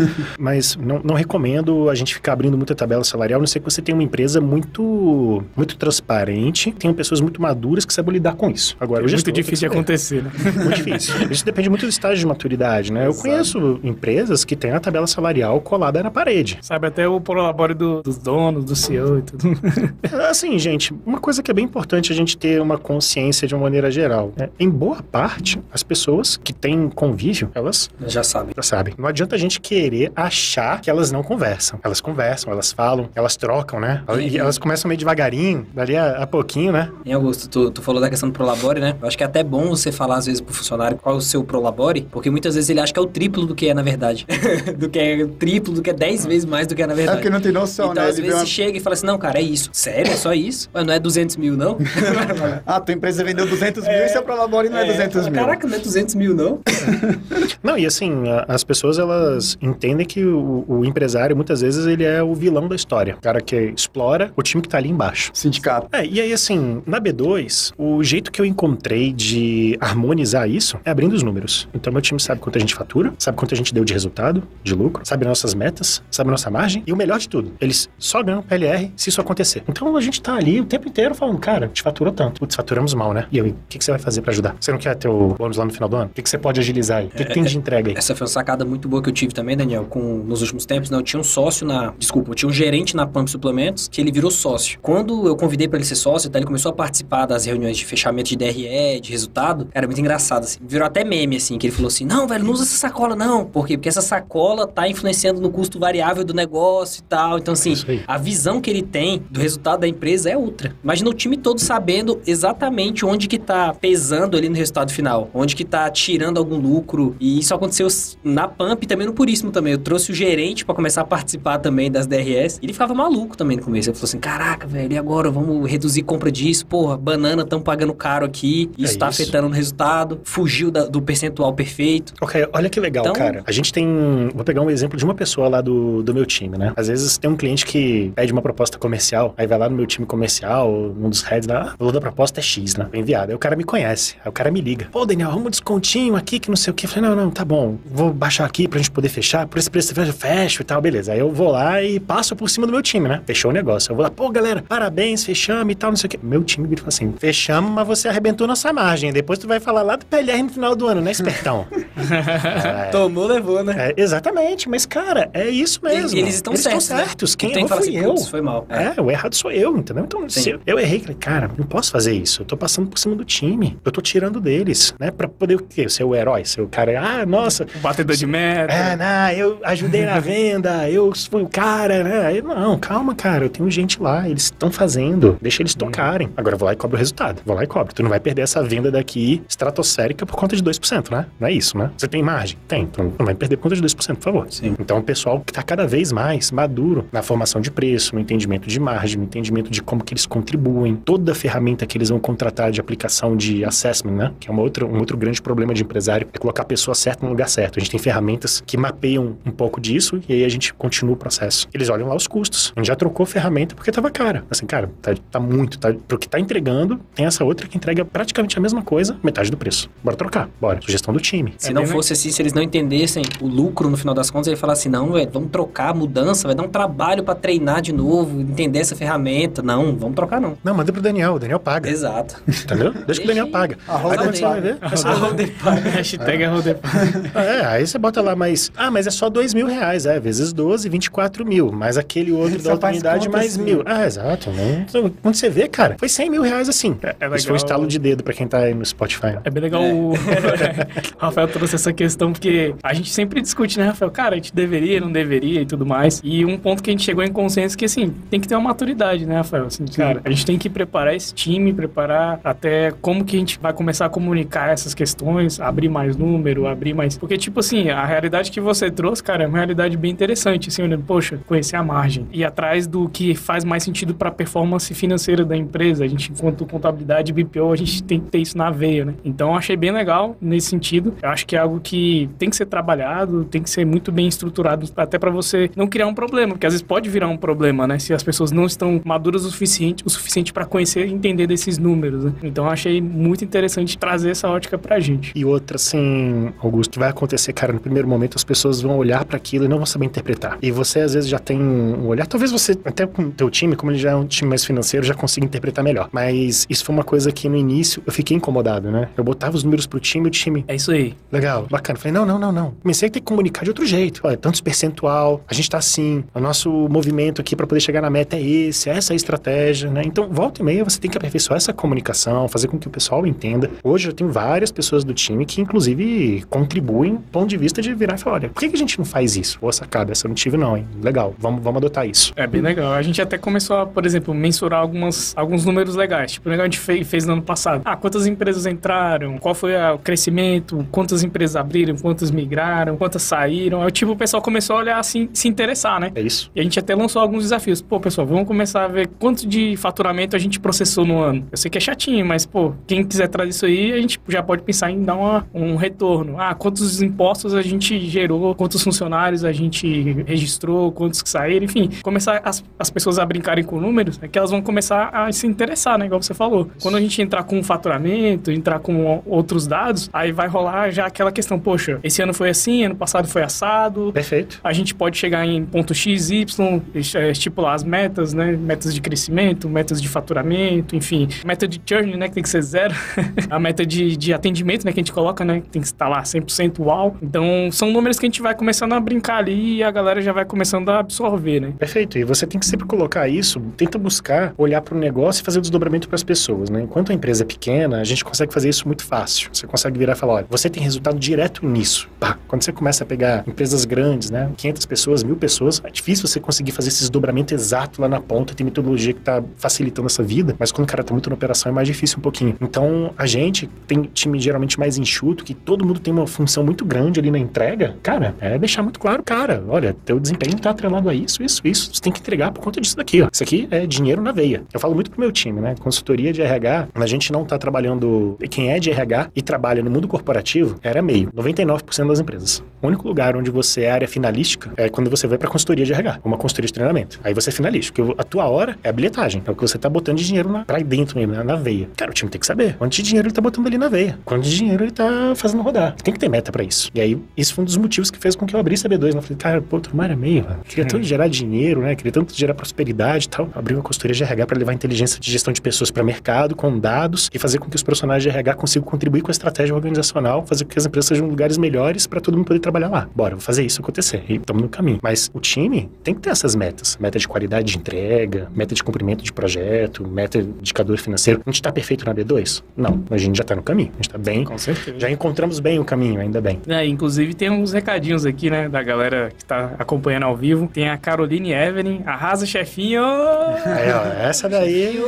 Mas não, não recomendo a gente ficar abrindo muita tabela salarial, a não ser que você tenha uma empresa muito, muito transparente, tenha pessoas muito maduras que sabem lidar com isso. Agora, É o muito difícil de acontecer, né? Muito difícil. Isso depende muito do estágio de maturidade, né? Eu Exato. conheço empresas que têm a tabela salarial colada na parede. Sabe, até o prolabore do, dos donos, do CEO e tudo. Assim, gente, uma coisa que é bem importante a gente ter uma consciência de uma maneira geral. né? Em boa parte, as pessoas que têm convívio, elas Já sabe. já sabem. Não adianta a gente querer achar que elas não conversam. Elas conversam, elas falam, elas trocam, né? E elas começam meio devagarinho, dali a, a pouquinho, né? Em Augusto, tu, tu falou da questão do Prolabore, né? Eu acho que é até bom você falar às vezes pro funcionário qual é o seu Prolabore, porque muitas vezes ele acha que é o triplo do que é na verdade. do que é triplo, do que é 10 vezes mais do que é na É verdade. porque não tem noção, Então, né? às Ele vezes uma... chega e fala assim, não, cara, é isso. Sério? É só isso? Ué, não é 200 mil, não? Ah, tua empresa vendeu 200 mil e seu prolabore não é, 200 mil. Caraca, não é 200 mil, não? Não, e assim, as pessoas elas entendem que o, o empresário muitas vezes ele é o vilão da história. O cara que explora o time que tá ali embaixo. Sindicato. É, e aí assim, na B2, o jeito que eu encontrei de harmonizar isso é abrindo os números. Então meu time sabe quanto a gente fatura, sabe quanto a gente deu de resultado, de lucro, sabe nossas metas, sabe nossa margem, e o melhor de tudo, eles só ganham PLR se isso acontecer. Então a gente tá ali o tempo inteiro falando, cara, te faturou tanto, putz, faturamos mal, né? E aí, o que, que você vai fazer pra ajudar? Você não quer ter o bônus lá no final do ano? O que, que você pode agilizar aí? O que, que tem de entrega aí? Essa foi uma sacada muito boa que eu tive também, Daniel, com, nos últimos tempos, né? Eu tinha um sócio na... Desculpa, eu tinha um gerente na Pump Suplementos que ele virou sócio. Quando eu convidei pra ele ser sócio, tá, ele começou a participar das reuniões de fechamento de DRE, de resultado. É muito engraçado, assim. Virou até meme, assim, que ele falou assim, não, velho, não usa essa sacola, não. Por quê? Porque essa sacola tá influenciando no custo variável do negócio e tal. Então, assim, aí. a visão que ele tem do resultado da empresa é outra. Imagina o time todo sabendo exatamente onde que tá pesando ali no resultado final, onde que tá tirando algum lucro. E isso aconteceu na Pump e também no Puríssimo também. Eu trouxe o gerente pra começar a participar também das DRS. Ele ficava maluco também no começo. Ele falou assim: "Caraca, velho, e agora vamos reduzir compra disso? Porra, banana tão pagando caro aqui. Isso É tá isso. afetando no resultado. Fugiu da- do percentual perfeito. Ok, olha que legal, Então- cara. A gente tem. Vou pegar um exemplo de uma pessoa lá do, do meu time, né? Às vezes tem um cliente que pede uma proposta comercial, aí vai lá no meu time comercial, um dos heads lá, ah, o valor da proposta é X, né? Foi enviado. Aí o cara me conhece, aí o cara me liga. Pô, Daniel, arruma um descontinho aqui que não sei o quê. Eu falei, não, não, tá bom. Vou baixar aqui pra gente poder fechar. Por esse preço eu fecho e tal, beleza. Aí eu vou lá e passo por cima do meu time, né? Fechou o negócio. Eu vou lá, pô, galera, parabéns, fechamos e tal, não sei o quê. Meu time grita assim: fechamos, mas você arrebentou nossa margem. Depois tu vai falar lá do PLR no final do ano, né, espertão? É. Tomou, levou, né? É, exatamente, mas cara, é isso mesmo. E eles estão certos, né? certos. Quem errou fui eu. assim, "Putz, foi mal. É, o errado sou eu, entendeu? Então, Sim. se eu, eu errei, falei, cara, não posso fazer isso. Eu tô passando por cima do time. Eu tô tirando deles, né? Pra poder o quê? Ser o herói, ser o cara. Ah, nossa. O batedor de meta. É, não, eu ajudei na venda, eu fui o cara, né? Não, calma, cara, eu tenho gente lá, eles estão fazendo, deixa eles tocarem. Agora eu vou lá e cobro o resultado. Vou lá e cobro. Tu não vai perder essa venda daqui estratosférica por conta de 2%, né? Não é isso, né? Você tem margem? Tem. Então não vai perder por conta de 2%, por favor. Sim. Então o pessoal que tá cada vez mais maduro na formação de preço, no entendimento de margem, no entendimento de como que eles contribuem, toda a ferramenta que eles vão contratar de aplicação de assessment, né? Que é uma outra, um outro grande problema de empresário, é colocar a pessoa certa no lugar certo. A gente tem ferramentas que mapeiam um pouco disso e aí a gente continua o processo. Eles olham lá os custos. A gente já trocou ferramenta porque tava cara. Assim, cara, tá, tá muito, tá, pro que tá entregando, tem essa outra que entrega praticamente a mesma coisa, metade do preço. Bora trocar, bora. Sugestão do time. Se É não fosse assim, se eles não entendessem o lucro no final das contas, ele ia falar assim: não, velho, vamos trocar, mudança, vai dar um trabalho pra treinar de novo, entender essa ferramenta. Não, vamos trocar não. Não, manda pro Daniel, o Daniel paga. Exato. Entendeu? Deixa que o Daniel paga. Aí quando você paga. vai ver, aí você- Hashtag arrodepa. É, aí você bota lá mais. Ah, mas é só dois mil reais, é, vezes 12, 24 mil. Mais aquele outro da outra unidade, mais assim. mil. Ah, exato. Né? Então, Quando você vê, cara, foi 100 mil reais assim. É- é Isso foi um estalo de dedo pra quem tá aí no Spotify. É bem legal o Rafael trouxe essa questão, porque a gente sempre discute, né, Rafael? Cara, a gente deveria, não deveria e tudo mais. E um ponto que a gente chegou em consenso é que, assim, tem que ter uma maturidade, né, Rafael? Assim, cara, a gente tem que preparar esse time, preparar até como que a gente vai começar a comunicar essas questões, abrir mais número, abrir mais... Porque, tipo assim, a realidade que você trouxe, cara, é uma realidade bem interessante, assim, olhando, poxa, conhecer a margem. E atrás do que faz mais sentido para a performance financeira da empresa. A gente, enquanto contabilidade e BPO, a gente tem que ter isso na veia, né? Então, achei bem legal nesse sentido. Eu acho que é algo que tem que ser trabalhado, tem que ser muito bem estruturado, até para você não criar um problema, porque às vezes pode virar um problema, né? Se as pessoas não estão maduras o suficiente, o suficiente para conhecer e entender desses números, né? Então, achei muito interessante trazer essa ótica pra gente. E outra, assim, Augusto, que vai acontecer, cara, no primeiro momento as pessoas vão olhar para aquilo e não vão saber interpretar. E você às vezes já tem um olhar, talvez você até com o teu time, como ele já é um time mais financeiro, já consiga interpretar melhor. Mas isso foi uma coisa que no início eu fiquei incomodado, né? Eu botava os números pro time e o time, É isso aí. legal, bacana. Falei, não, não, não, não. Comecei a ter que comunicar de outro jeito. Olha, tantos percentual, a gente tá assim, o nosso movimento aqui para poder chegar na meta é esse, essa é a estratégia, né? Então, volta e meia você tem que aperfeiçoar essa comunicação, fazer com que o pessoal entenda. Hoje eu tenho várias pessoas do time que, inclusive, contribuem do ponto de vista de virar e falar: olha, por que, que a gente não faz isso? Boa sacada, essa eu não tive, não, hein? Legal, vamos, vamos adotar isso. É bem legal. A gente até começou a, por exemplo, mensurar algumas, alguns números legais. Tipo, o negócio que a gente fez, fez no ano passado. Ah, quantas empresas entraram? Qual foi o crescimento? Quantas empresas abriram? Quantas migraram? Quantas saíram? Aí, tipo, o pessoal começou a olhar assim, se interessar, né? É isso. E a gente até lançou alguns desafios. Pô, pessoal, vamos começar a ver quanto de faturamento a gente processou no ano. Eu sei que é chatinho, mas, pô, quem quiser trazer isso aí, a gente já pode pensar em dar uma- um retorno. Ah, quantos impostos a gente gerou, quantos funcionários a gente registrou, quantos que saíram, enfim. Começar as, as pessoas a brincarem com números, é que elas vão começar a se interessar, né? Igual você falou. Quando a gente entrar com faturamento, entrar com outros dados, aí vai rolar já aquela questão, poxa, esse ano foi assim, ano passado foi assado, Perfeito. a gente pode chegar em ponto X, Y, é, estipular as metas, né? Metas de crescimento, metas de faturamento, enfim. Meta de churn, né? Que tem que ser zero. a meta de, de atendimento, né? Que a gente coloca, né? Que tem que estar lá 100% uau. Então, são números que a gente vai começando a brincar ali e a galera já vai começando a absorver, né? Perfeito. E você tem que sempre colocar isso, tenta buscar olhar para o negócio e fazer o desdobramento para as pessoas, né? Enquanto a empresa é pequena, a gente consegue fazer isso muito fácil. Você consegue virar e falar, olha, você tem resultado direto nisso. Pá. Quando você começa a pegar empresas grandes, né? 500 pessoas, mil pessoas, é difícil você conseguir fazer esse desdobramento exato lá na ponta. Tem metodologia que está facilitando essa vida, mas quando o cara está muito na operação é mais difícil um pouquinho. Então, a gente tem time geralmente mais enxuto, que todo mundo tem uma função muito grande ali na entrega. Cara, é deixar muito claro, cara, olha, teu desempenho tá atrelado a isso, isso, isso. Você tem que entregar por conta disso daqui, ó. Isso aqui é dinheiro na veia. Eu falo muito pro meu time, né? Consultoria de RH, a gente não tá trabalhando. Quem é de RH e trabalha no mundo corporativo, era meio. 99% das empresas. O único lugar onde você é área finalística é quando você vai pra consultoria de RH, uma consultoria de treinamento. Aí você é finalista, porque a tua hora é a bilhetagem. É o que você tá botando de dinheiro na, pra dentro mesmo, né? na veia. Cara, o time tem que saber quanto de dinheiro ele tá botando ali na veia. Quanto de dinheiro ele tá fazendo rodar. Tem que ter meta pra isso. E aí, isso foi um dos motivos que fez com que eu abrisse a B2. né? Eu falei, cara, pô, Tomar era meio, mano. Queria tanto gerar dinheiro, né? Queria tanto gerar prosperidade e tal. Abri uma consultoria de RH pra levar inteligência de gestão de pessoas pra mercado, com dados, e fazer com que os profissionais de RH consigam contribuir com a estratégia organizacional, fazer com que as empresas sejam lugares melhores pra todo mundo poder trabalhar lá. Bora, vou fazer isso acontecer. E estamos no caminho. Mas o time tem que ter essas metas. Meta de qualidade de entrega, meta de cumprimento de projeto, meta de indicador financeiro. A gente tá perfeito na B2? Não. A gente já tá no caminho. A gente tá bem. Com certeza. Já encontramos bem o caminho, ainda bem. É, inclusive tem uns recadinhos aqui, né, da galera que tá acompanhando ao vivo. Tem a Caroline Evelyn, arrasa chefinho! Aí, ó, essa daí,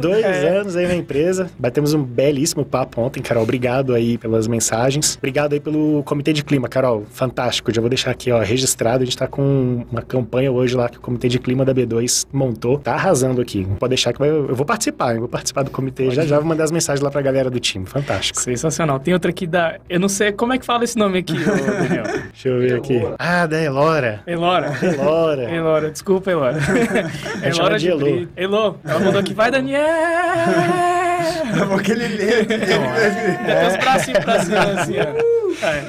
dois É. anos aí na empresa. Batemos um belíssimo papo ontem, Carol. Obrigado aí pelas mensagens. Obrigado aí pelo comitê de clima, Carol. Fantástico. Já vou deixar aqui, ó, registrado. A gente tá com uma campanha hoje lá que o comitê de clima da B2 montou. Tá arrasando aqui. Pode deixar que eu vou participar, eu vou participar do comitê. Já já vou mandar as mensagens lá pra galera do time. Fantástico. Sensacional. Tem outra aqui da. Eu não sei como é que fala esse nome aqui, Daniel. Deixa eu ver aqui. Ah, da Elora. Elora. Elora. Elora, desculpa, Elora. A gente chama de Elô. Elô. Ela mandou aqui, vai, Daniel! Porque ele lê. Até os bracinhos pra cima, assim, ó. É.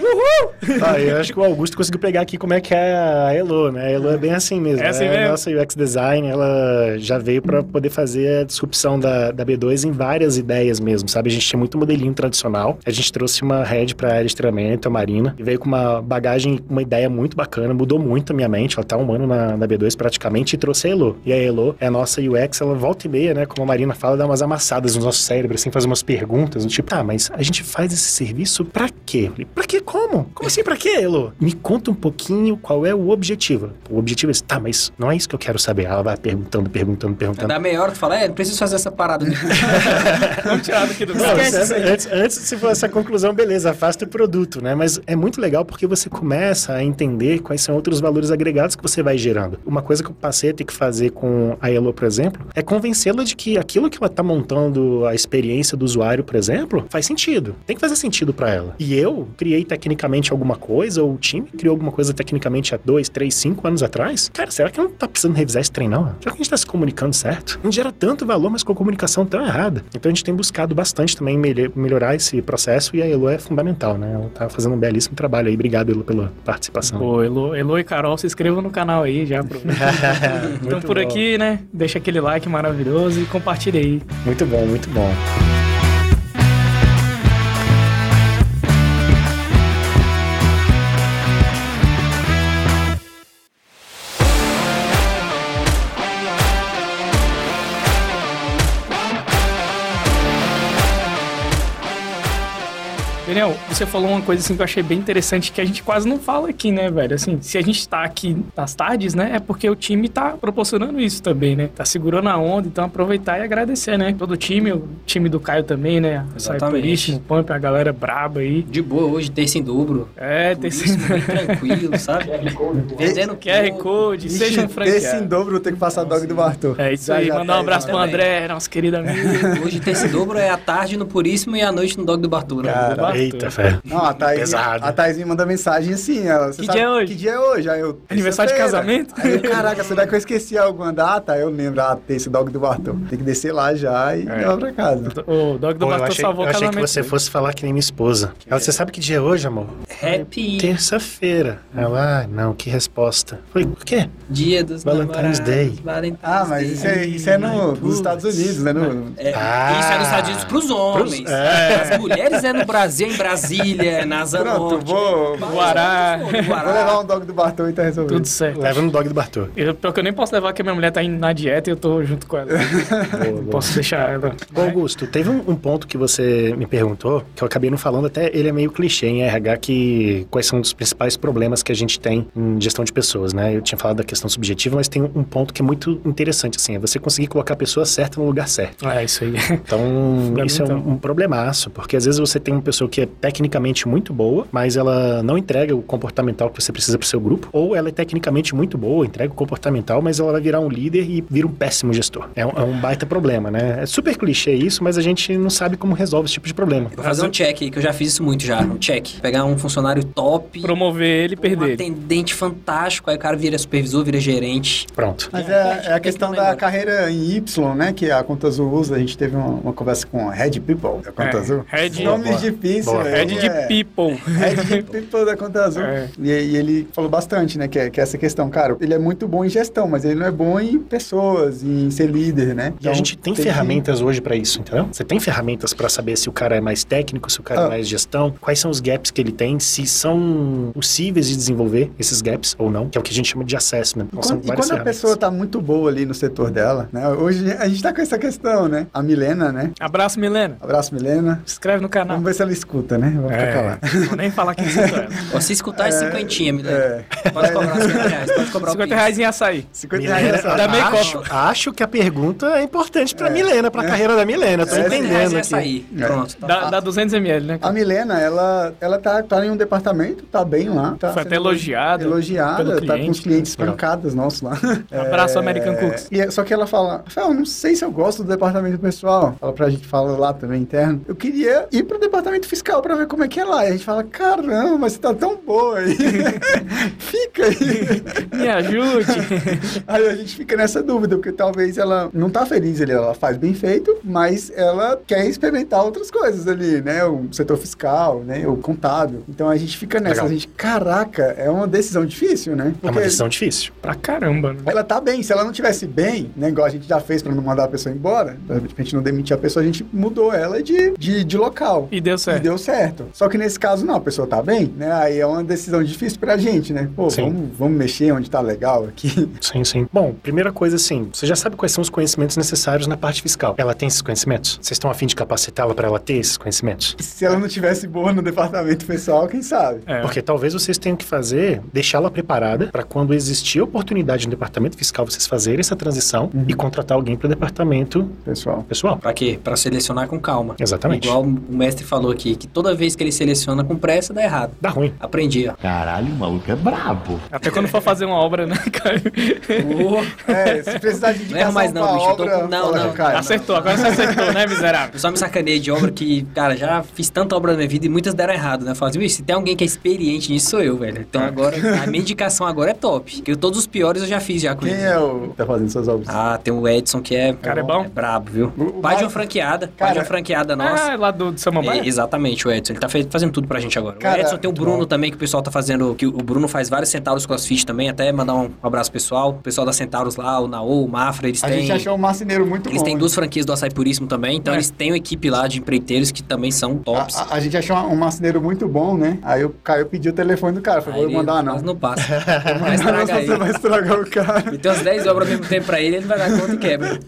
Ah, eu acho que o Augusto conseguiu pegar aqui como é que é a Elo, né? A Elo é bem assim mesmo. É assim a mesmo? nossa UX Design, ela já veio para poder fazer a disrupção da, da B2 em várias ideias mesmo, sabe? A gente tinha muito modelinho tradicional. A gente trouxe uma head para área de treinamento, a Marina, e veio com uma bagagem, uma ideia muito bacana, mudou muito a minha mente. Ela tá um ano na, na B2 praticamente e trouxe a Elo. E a Elo é a nossa UX, ela volta e meia, né? Como a Marina fala, dá umas amassadas no nosso cérebro, assim, faz umas perguntas, do tipo, tá, mas a gente faz esse serviço pra quê? Eu falei, pra quê? Como? Como assim pra quê, Elo? Me conta um pouquinho qual é o objetivo. O objetivo é esse, tá, mas não é isso que eu quero saber. Ela vai perguntando, perguntando, perguntando. Da meia hora tu fala, é, não preciso fazer essa parada. Vamos tirar daqui do Não, Esquece antes, antes, se for essa conclusão, beleza, afasta o produto, né? Mas é muito legal porque você começa a entender quais são outros valores agregados que você vai gerando. Uma coisa que eu passei a ter que fazer com a Elo, por exemplo, é convencê-la de que aquilo que ela tá montando a experiência do usuário, por exemplo, faz sentido. Tem que fazer sentido para ela. E eu criei tecnicamente alguma coisa, ou o time criou alguma coisa tecnicamente há dois, três, cinco anos atrás. Cara, será que não tá precisando revisar esse trem, não? Será que a gente tá se comunicando certo? Não gera tanto valor, mas com a comunicação tão errada. Então a gente tem buscado bastante também melhorar esse processo e a Elo é fundamental, né? Ela tá fazendo um belíssimo trabalho aí. Obrigado, Elo, pela participação. Pô, Elo, Elo e Carol, se inscrevam no canal aí já. então por bom. aqui, né? Deixa aquele like maravilhoso e compartilha aí. Muito bom, muito bom bom. Daniel, você falou uma coisa assim que eu achei bem interessante que a gente quase não fala aqui, né, velho? Assim, se a gente tá aqui nas tardes, né, é porque o time tá proporcionando isso também, né? Tá segurando a onda, então aproveitar e agradecer, né? Todo o time, o time do Caio também, né? Exatamente. O Pump, a galera braba aí. De boa hoje, terça em dobro. É, terça em dobro. tranquilo, sabe? Vendendo QR Code, seja um franqueado. Terça em dobro, tem que passar dog do Bartô. É isso já, aí, já mandar um abraço pro André, nosso querido amigo. Hoje, terça em dobro é a tarde no Puríssimo e a noite no dog do Bartô. Né? Cara, Eita, fé. Não, a Thaís, Pesado. a Thaís me manda mensagem assim. Ela, que sabe, dia é hoje? Que dia é hoje? Aí eu, Aniversário de casamento? Aí eu, caraca, será que eu esqueci alguma data? Aí eu lembro, ah, tem esse dog do Bartô. Tem que descer lá já e é. levar pra casa. O dog do Bartô salvou o casamento. Eu achei que você fosse falar que nem minha esposa. Ela, você sabe que dia é hoje, amor? Happy. Terça-feira. Ela, ah, não, que resposta. Foi, o quê? Dia dos Valentine's Day. Valentine's ah, mas isso é, isso é no, nos Estados Unidos, né? No... É, ah, isso é nos Estados Unidos pros homens. Pros, é. As mulheres é no Brasil, em Brasília, na Asa Pronto, Norte. vou... Guará. Vou levar um dog do Bartô e tá resolvido. Tudo certo. Leva no dog do Bartô. Eu, pior que eu nem posso levar, porque minha mulher tá indo na dieta e eu tô junto com ela. boa, boa. Posso deixar ela. Ô, Augusto, teve um, um, ponto que você me perguntou, que eu acabei não falando, até ele é meio clichê em RH, que quais são os principais problemas que a gente tem em gestão de pessoas, né? Eu tinha falado da questão subjetiva, mas tem um ponto que é muito interessante, assim, é você conseguir colocar a pessoa certa no lugar certo. É, isso aí. Então, isso é um, um problemaço, porque às vezes você tem uma pessoa que é tecnicamente muito boa, mas ela não entrega o comportamental que você precisa para o seu grupo, ou ela é tecnicamente muito boa, entrega o comportamental, mas ela vai virar um líder e vira um péssimo gestor. É um, é um baita problema, né? É super clichê isso, mas a gente não sabe como resolve esse tipo de problema. Vou fazer um check aí, que eu já fiz isso muito já. Um check. Pegar um funcionário top. Promover ele e perder. Um atendente fantástico, aí o cara vira supervisor, vira gerente. Pronto. Mas é, é a questão da carreira em Y, né? Que a Conta Azul usa. A gente teve uma, uma conversa com Red People da Conta é, Azul. Red, Nomes difíceis. Red de é. People. Red de People da Conta Azul. É. E, e, ele falou bastante, né? Que é, que é essa questão, cara, ele é muito bom em gestão, mas ele não é bom em pessoas, em ser líder, né? Então, e a gente tem, tem ferramentas que... hoje para isso, entendeu? Você tem ferramentas para saber se o cara é mais técnico, se o cara é ah. é mais gestão, quais são os gaps que ele tem, se são possíveis de desenvolver esses gaps ou não, que é o que a gente chama de assessment. E quando, e quando a pessoa tá muito boa ali no setor dela, né? Hoje a gente tá com essa questão, né? A Milena, né? Abraço, Milena. Abraço, Milena. Se inscreve no canal. Vamos ver se ela escuta, né? Vamos é. ficar lá. Vou nem falar que escuta. Se escutar é cinquentinha, Milena. É. Pode cobrar 50 reais. Pode cobrar 50 reais em açaí. 50 reais em açaí. Da acho, acho que a pergunta é importante pra é. Milena, pra é. carreira da Milena. Tô é. entendendo aqui. Açaí. É. Pronto. Tá. Dá, dá 200 ml, né? A Milena, ela, ela tá, tá em um departamento, tá bem lá. Tá Foi até elogiada. Elogiada, tá com os clientes pancadas nossos lá. Abraço, American Cooks. E, só que ela fala, Rafael, não sei se eu gosto do departamento pessoal. Fala pra gente, fala lá também interno. Eu queria ir pro departamento fiscal pra ver como é que é lá. E a gente fala, caramba, mas você tá tão boa aí. fica aí. Me ajude. aí a gente fica nessa dúvida, porque talvez ela não tá feliz ali, ela faz bem feito, mas ela quer experimentar outras coisas ali, né? O setor fiscal, né? O contábil. Então a gente fica nessa, Legal. a gente, caraca, é uma decisão difícil, né? Porque é uma decisão difícil. Pra caramba, né? Ela tá bem, se ela não tivesse bem, né? Igual a gente já fez pra não mandar a pessoa embora, pra gente não demitir a pessoa, a gente mudou ela de, de, de local. E deu certo. E deu certo. Só que nesse caso, não, a pessoa tá bem, né? Aí é uma decisão difícil pra gente, né? Pô, vamos, vamos mexer onde tá legal aqui. Sim, sim. Bom, primeira coisa assim, você já sabe quais são os conhecimentos necessários na parte fiscal. Ela tem esses conhecimentos? Vocês estão afim de capacitá-la para ela ter esses conhecimentos? Se ela não tivesse boa no departamento pessoal, quem sabe? É. Porque talvez vocês tenham que fazer, deixá-la preparada para quando existir a oportunidade no departamento fiscal vocês fazerem essa transição uhum. e contratar alguém para o departamento pessoal. Pessoal. Para quê? Para selecionar com calma. Exatamente. Igual o mestre falou aqui, que toda vez que ele seleciona com pressa, dá errado. Dá ruim. Aprendi, ó. Caralho, o maluco é brabo. Até quando for fazer uma obra, né, Caio? É, se precisar de Não indicação erro mais não, pra bicho, eu tô obra, com- não, não. Caio. Acertou, agora você acertou, né, miserável? Eu só me sacanei de obra que, cara, já fiz tanta obra na minha vida e muitas deram errado, né? Falei assim, "Ui, se tem alguém que é experiente nisso, sou eu, velho. Então agora, a minha indicação agora é top. Porque todos os piores eu já fiz já com Quem ele. é o que tá fazendo suas obras? Ah, tem o Edson que é. Cara, é bom? É brabo, viu? O- o Pai de uma franqueada. pai Cara, de uma franqueada nossa. Ah, lá do, do Samambaia? É, exatamente, o Edson. Ele tá fazendo tudo pra gente agora. Cara, o Edson tem o Bruno bom. também, que o pessoal tá fazendo. Que o Bruno faz vários centauros crossfit também. Até mandar um abraço pessoal. O pessoal da Centauros lá, o Naô, o Mafra, eles A têm. gente achou um marceneiro muito Eles bom. têm né? duas franquias do Açaí Puríssimo também, então É. eles têm uma equipe lá de empreiteiros que também são tops. A, a- a gente achou um marceneiro muito bom, né? Aí o Caio pediu o telefone do cara. Falou, vou mandar não. quase não passa. Vai Mas estragar você ele. vai estragar o cara. E tem umas 10 obras ao mesmo tempo pra ele, ele vai dar conta e quebra.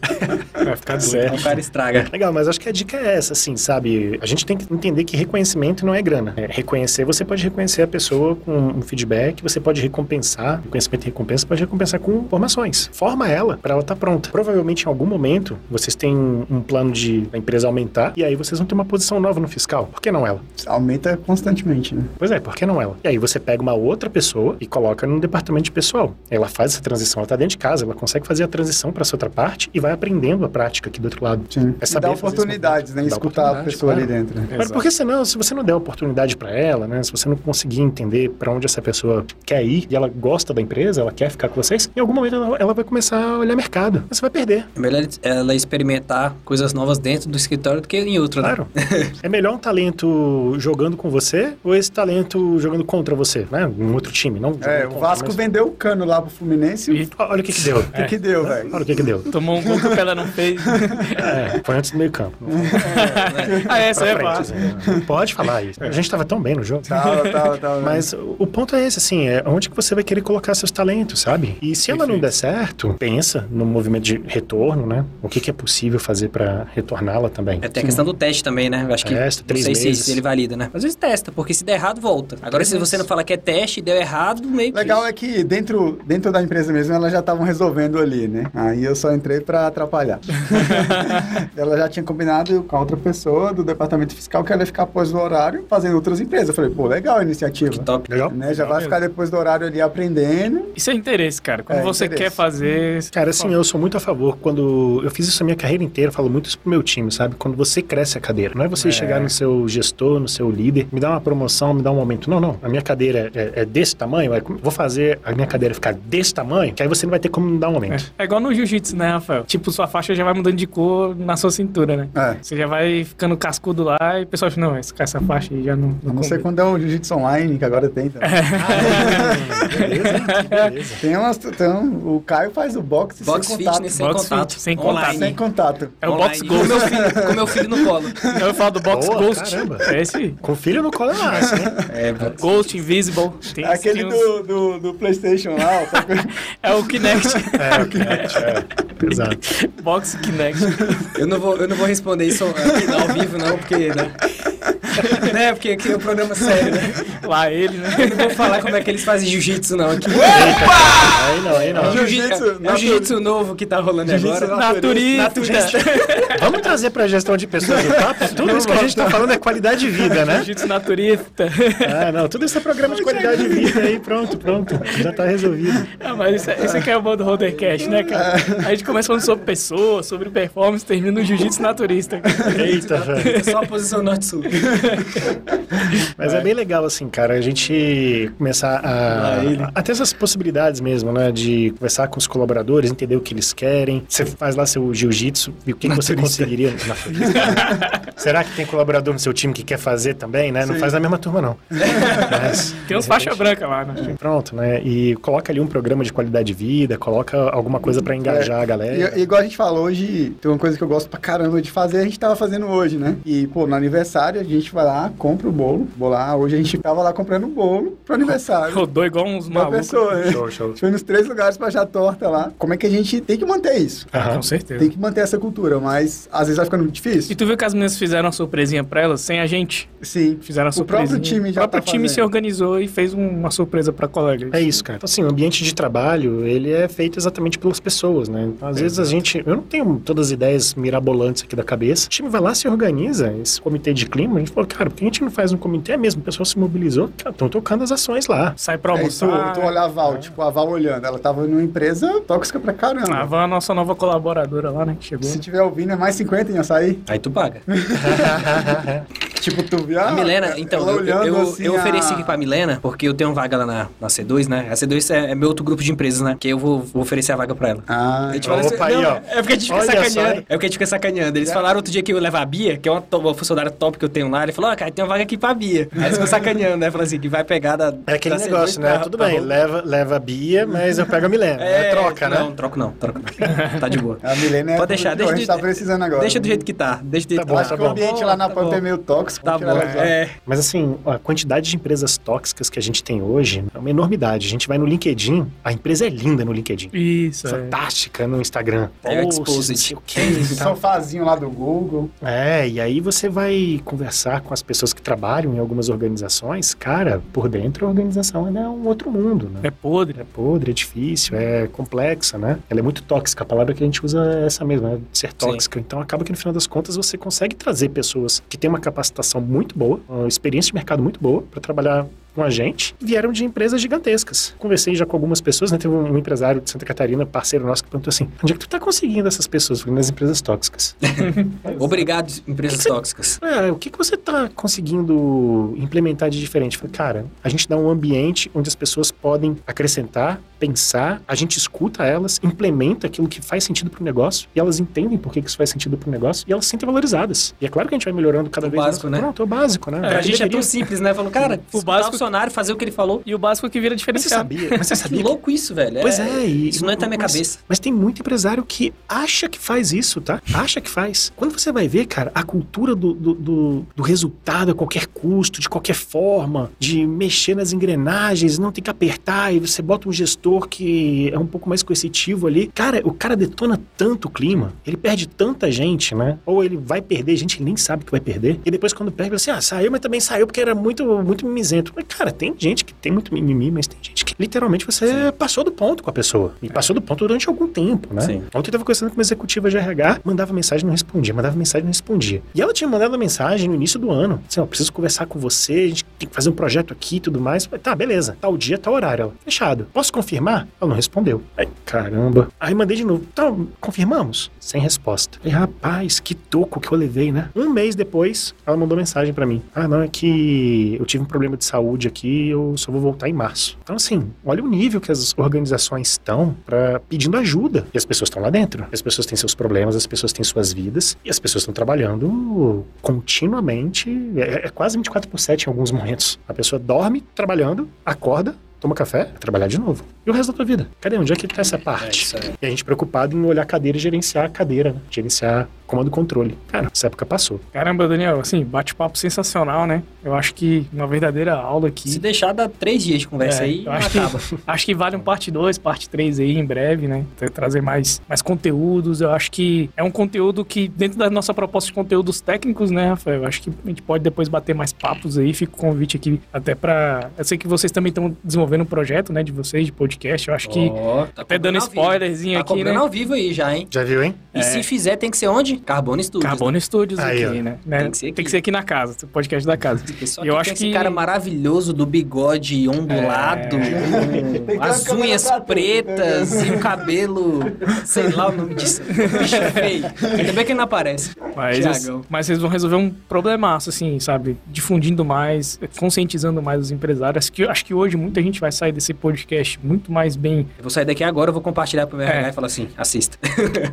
Vai ficar doido. Certo. Aí o cara estraga. Legal, mas acho que a dica é essa, assim, sabe? A gente tem que entender que reconhecimento não é grana. É, reconhecer, você pode reconhecer a pessoa com um feedback, você pode recompensar, conhecimento e recompensa, pode recompensar com informações. Forma ela para ela estar pronta. Provavelmente em algum momento vocês têm um plano de a empresa aumentar e aí vocês vão ter uma posição nova no fiscal. Por que não ela? Aumenta constantemente, né? Pois é, por que não ela? E aí você pega uma outra pessoa e coloca no departamento de pessoal. Ela faz essa transição, ela tá dentro de casa, ela consegue fazer a transição para essa outra parte e vai aprendendo a prática aqui do outro lado. Sim. É e saber dá fazer oportunidades, né? Dá Escutar a pessoa ali claro. dentro. né? Mas porque senão, se você não der oportunidade para ela, né? Se você não conseguir entender para onde essa pessoa quer ir e ela gosta da empresa, ela quer ficar com vocês, em algum momento ela, ela vai começar a olhar mercado. Você vai perder. É melhor ela experimentar coisas novas dentro do escritório do que em outro, né? Claro. é melhor um talento jogando com você ou esse talento jogando contra você, né? Um outro time, não. É, o Vasco mas- vendeu o cano lá pro Fluminense. E O Olha o que que deu. que, que deu, velho? Olha o que que deu. tomou um gol que o Pelé não fez. É, foi antes do meio campo. ah, essa é fácil. assim, Não pode falar isso. A gente tava tão bem no jogo. Tava, tava, tava. Mas o ponto é esse, assim, é onde que você vai querer colocar seus talentos, sabe? E se ela não der certo, pensa no movimento de retorno, né? O que, que é possível fazer pra retorná-la também. É, tem a questão do teste também, né? Eu acho que Testa, não três sei se, meses. se ele valida, né? Às vezes testa, porque se der errado, volta. Agora, se você não fala que é teste e deu errado, meio que... Legal é que dentro, dentro da empresa mesmo, elas já estavam resolvendo ali, né? Aí eu só entrei pra atrapalhar. ela já tinha combinado com a outra pessoa do departamento fiscal que ela ia ficar após o horário fazendo outras empresas. Eu falei, pô, legal a iniciativa. Que top. Legal? Né? Já vai ficar depois do horário ali aprendendo. Isso é interesse, cara. Quando É, você interesse. quer fazer. Cara, assim, eu sou muito a favor. Quando eu fiz isso a minha carreira inteira, eu falo muito isso pro meu time, sabe? Quando você cresce a cadeira. Não é você chegar no seu gestor, no seu líder, me dar uma promoção, me dar um aumento. Não, não. A minha cadeira é, é desse tamanho, vou fazer a minha cadeira ficar desse tamanho, que aí você não vai ter como me dar um aumento. É igual no jiu-jitsu, né, Rafael? Tipo, sua faixa já vai mudando de cor na sua cintura, né? É. Você já vai ficando cascudo lá e o pessoal fala, não, esse- essa faixa aí já não. Eu não sei combina." quando é o jiu-jitsu online, que agora tem. Também. beleza, hein? beleza. Tem umas. Então, o Caio faz o boxe Box sem contato. fitness sem Box contato. fit, sem Online. contato. Sem contato. É o box ghost. Com meu filho, com meu filho no colo. Não, eu falo do box Boa, ghost. caramba. É esse. Com filho no colo é massa, né? É, Ghost, Invisible. Tem, Aquele tem uns- do, do, do PlayStation lá. ó, tá- É o Kinect. É, o Kinect, é. Exato. box Kinect. eu, não vou, eu não vou responder isso aqui não, ao vivo, não, porque... Né? né? Porque aqui é um programa sério, né? Lá ele, né? Eu não vou falar como é que eles fazem jiu-jitsu, não. Aqui. Aí não, aí É não. jiu-jitsu Jiu-jitsu, é um natu- jiu-jitsu novo que tá rolando Jiu-jitsu agora. Naturista. Naturista. Vamos trazer pra gestão de pessoas do papo? Tudo isso que a gente tá falando é qualidade de vida, né? Jiu-jitsu naturista. Ah, não, tudo isso é programa de qualidade de vida aí, pronto, pronto. Já tá resolvido. Ah, mas isso, é- isso aqui é o bom do Rodercast, né, cara? A gente começa falando sobre pessoas, sobre performance, termina no jiu-jitsu naturista. Eita, velho. É só a posição norte-sul. Mas é bem legal, assim, cara, a gente começar a, ele. a ter essas possibilidades mesmo, né? De conversar com os colaboradores, entender o que eles querem. Você faz lá seu jiu-jitsu e o que, que você conseguiria. Naturista. Será que tem colaborador no seu time que quer fazer também, né? Não Sim. faz na mesma turma, não. Mas, Tem uns faixa branca lá, né? Pronto, né? E coloca ali um programa de qualidade de vida, coloca alguma coisa pra engajar a galera. E, igual a gente falou hoje, tem uma coisa que eu gosto pra caramba de fazer, a gente tava fazendo hoje, né? E, pô, no aniversário a gente vai lá, compra o bolo. Vou lá, hoje a gente tava lá comprando um bolo pro aniversário. Rodou igual uns Uma malucos. pessoa, né? Show, show. A gente foi nos três lugares pra achar torta lá. Como é que a gente tem que manter isso? Aham. Com certeza. Tem que manter essa cultura, mas às vezes vai ficando muito E difícil. tu viu que as meninas fizeram uma surpresinha pra elas, sem a gente? Sim. Fizeram a O surpresinha. próprio time já O próprio tá time se fazendo. organizou e fez um- uma surpresa pra colegas. É isso, cara. Então, assim, o ambiente de trabalho, ele é feito exatamente pelas pessoas, né? Então, às vezes a gente... Eu não tenho todas as ideias mirabolantes aqui da cabeça. O time vai lá, se organiza, esse comitê de clima, a gente fala, falou, cara, por que a gente não faz um comitê mesmo? O pessoal se mobilizou, estão tocando as ações lá. Sai pra tu, almoçar. tu olha a Val, tipo, a Val olhando. Ela tava numa empresa tóxica pra caramba. A Van, a nossa nova colaboradora lá, né? Que chegou. Se tiver ouvindo, é mais 50 em açaí. Aí tu paga. Tipo, tu viu a, Milena, então, eu, eu, assim, eu ofereci a- aqui pra Milena, porque eu tenho uma vaga lá na, na C2, né? A C2 é, é meu outro grupo de empresas, né? Que eu vou, vou oferecer a vaga pra ela. Ah, A gente Opa, assim, aí, não, ó. É porque a gente fica Olha só, sacaneando. hein? É porque a gente fica sacaneando. Eles falaram outro dia que eu ia levar a Bia, que é uma, to- uma funcionária top que eu tenho lá. Ele falou, ó, cara, tem uma vaga aqui pra Bia. Aí eles ficam sacaneando, né? Falando assim, que vai pegar da. É aquele da C2 negócio, né? pra- Tudo pra bem, roupa. leva, leva a Bia, mas eu pego a Milena. É, troca, não, né? troco não, troco não. tá de boa. A Milena é Pode deixar, deixa a gente de- tá precisando agora. Deixa do jeito que tá. Deixa do jeito Tá que bom, Eu acho que o ambiente lá na tá Pampa é meio tóxico. Tá vamos tirar bom. É. Mas assim, a quantidade de empresas tóxicas que a gente tem hoje é uma enormidade. A gente vai no LinkedIn, a empresa é linda no LinkedIn. Isso, é. Fantástica no Instagram. É o Posts, Exposed. não sei o quê Esse e tal. sofazinho lá do Google. É, e aí você vai conversar com as pessoas que trabalham em algumas organizações, cara, por dentro a organização ainda é um outro mundo, né? É podre. É podre, é difícil, é complexa, né? Ela é muito tóxica, a palavra que a gente usa é essa mesma, né? ser tóxica. Então acaba que no final das contas você consegue trazer pessoas que têm uma capacitação muito boa, uma experiência de mercado muito boa para trabalhar com a gente, vieram de empresas gigantescas. Conversei já com algumas pessoas, né? Teve um, empresário de Santa Catarina, parceiro nosso, que perguntou assim: onde é que tu tá conseguindo essas pessoas? Falei, nas empresas tóxicas. Obrigado, empresas tóxicas. É, o que, que você está conseguindo implementar de diferente? Eu Falei, cara, a gente dá um ambiente onde as pessoas podem acrescentar, pensar, a gente escuta elas, implementa aquilo que faz sentido para o negócio e elas entendem por que que isso faz sentido para o negócio e elas se sentem valorizadas. E é claro que a gente vai melhorando cada O vez básico, mais. né? Pronto, é o básico, né? Pra Que gente é deveria- tão simples, né? Falando, cara, o básico- básico... o funcionário fazer o que ele falou. E o básico que vira Mas você sabia? Mas você sabia? que- louco isso, velho. Pois é, e, Isso não entra na minha mas- cabeça. Mas tem muito empresário que acha que faz isso, tá? Acha que faz. Quando você vai ver, cara, a cultura do, do, do- do resultado a qualquer custo, de qualquer forma, de mexer nas engrenagens, não tem que apertar, e você bota um gestor que é um pouco mais coercitivo ali. Cara, o cara detona tanto o clima, ele perde tanta gente, né? Ou ele vai perder gente que nem sabe que vai perder. E depois, quando perde, ele fala assim: ah, saiu, mas também saiu porque era muito, muito mimizento. Mas, cara, tem gente que tem muito mimimi, mas tem gente que literalmente você passou do ponto com a pessoa. E passou do ponto durante algum tempo, né? Sim. Ontem eu tava conversando com uma executiva de RH, mandava mensagem e não respondia, mandava mensagem e não respondia. E ela tinha mandado uma mensagem no início do ano. Assim, ó, preciso conversar com você, a gente tem que fazer um projeto aqui e tudo mais. Falei, tá, beleza. Tal dia, tal horário. Ela, fechado. Posso confirmar? Ela não respondeu. Aí, caramba. Aí mandei de novo. Então, confirmamos? Sem resposta. Falei, rapaz, que toco que eu levei, né? Um mês depois, ela mandou mensagem pra mim. Ah, não, é que eu tive um problema de saúde aqui eu só vou voltar em março. Então, assim, olha o nível que as organizações estão para pedindo ajuda. E as pessoas estão lá dentro. As pessoas têm seus problemas, as pessoas têm suas vidas. E as pessoas estão trabalhando continuamente. É, é quase 24 por 7 em alguns momentos. A pessoa dorme trabalhando, acorda, toma café, trabalhar de novo. E o resto da tua vida? Cadê? Onde é que tá essa É parte? aí. E a gente preocupado em olhar a cadeira e gerenciar a cadeira, né? Gerenciar comando e controle. Cara, essa época passou. Caramba, Daniel, assim, bate-papo sensacional, né? Eu acho que uma verdadeira aula aqui. Se deixar, dá três dias de conversa É, aí eu acho que- acaba. Acho que vale um parte 2, parte 3 aí em breve, né? Tra- Trazer mais, mais conteúdos. Eu acho que é um conteúdo que, dentro da nossa proposta de conteúdos técnicos, né, Rafael? Eu acho que a gente pode depois bater mais papos aí. Fica o convite aqui até pra. Eu sei que vocês também estão desenvolvendo um projeto, né, de vocês, de podcast. Eu acho que. Ó, tá até dando spoilerzinho Tá aqui, cobrando né? ao vivo aí já, hein? Já viu, hein? E se fizer, tem que ser onde? Carbono Studios. Carbono Studios Aí, aqui, né? Né? Tem que ser aqui. Tem que ser aqui na casa, o podcast da casa. E eu que acho tem esse que- cara maravilhoso do bigode ondulado, É. com que as unhas pra tudo, pretas né? e o cabelo, sei lá o nome disso. Bicho feio. Ainda bem que ele não aparece. Mas, mas vocês vão resolver um problemaço, assim, sabe? Difundindo mais, conscientizando mais os empresários. Que, eu acho que hoje muita gente vai sair desse podcast muito mais bem. Eu vou sair daqui agora, eu vou compartilhar pro meu É. RH e falar assim, assista.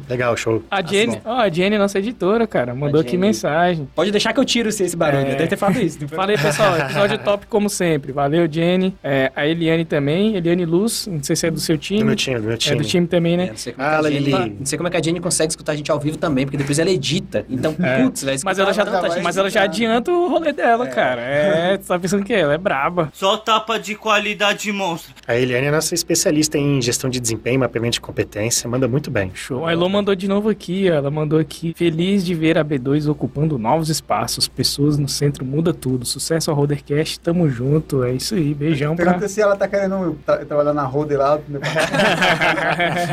Legal, show. A Jenny, bom. ó, a Jenny, nossa editora, cara, mandou aqui mensagem. Pode deixar que eu tiro esse barulho, É. eu deve ter falado isso. Falei, pessoal, episódio top como sempre. Valeu, Jenny. É, a Eliane também, Eliane Luz, não sei se é do seu Do time. meu time, do meu É time. do time também, É, né? não, sei como é que Ah, a Jenny, Lili. não sei como é que a Jenny consegue escutar a gente ao vivo também, porque depois ela edita. Então, É. putz, vai Mas ela já, gente. mas ela já adianta o rolê dela, cara. É, tu tá pensando que ela é braba. Só tapa de qualidade monstro. A Eliane é nossa especialista em gestão de desempenho, mapeamento de competência, manda muito bem. Show. A Elô mandou de novo aqui, ó, ela mandou aqui. Feliz de ver a B2 ocupando novos espaços. Pessoas no centro muda tudo. Sucesso ao Rodercast, tamo junto. É isso aí, beijão pra. Pergunta se ela tá querendo tra- trabalhar na roda lá.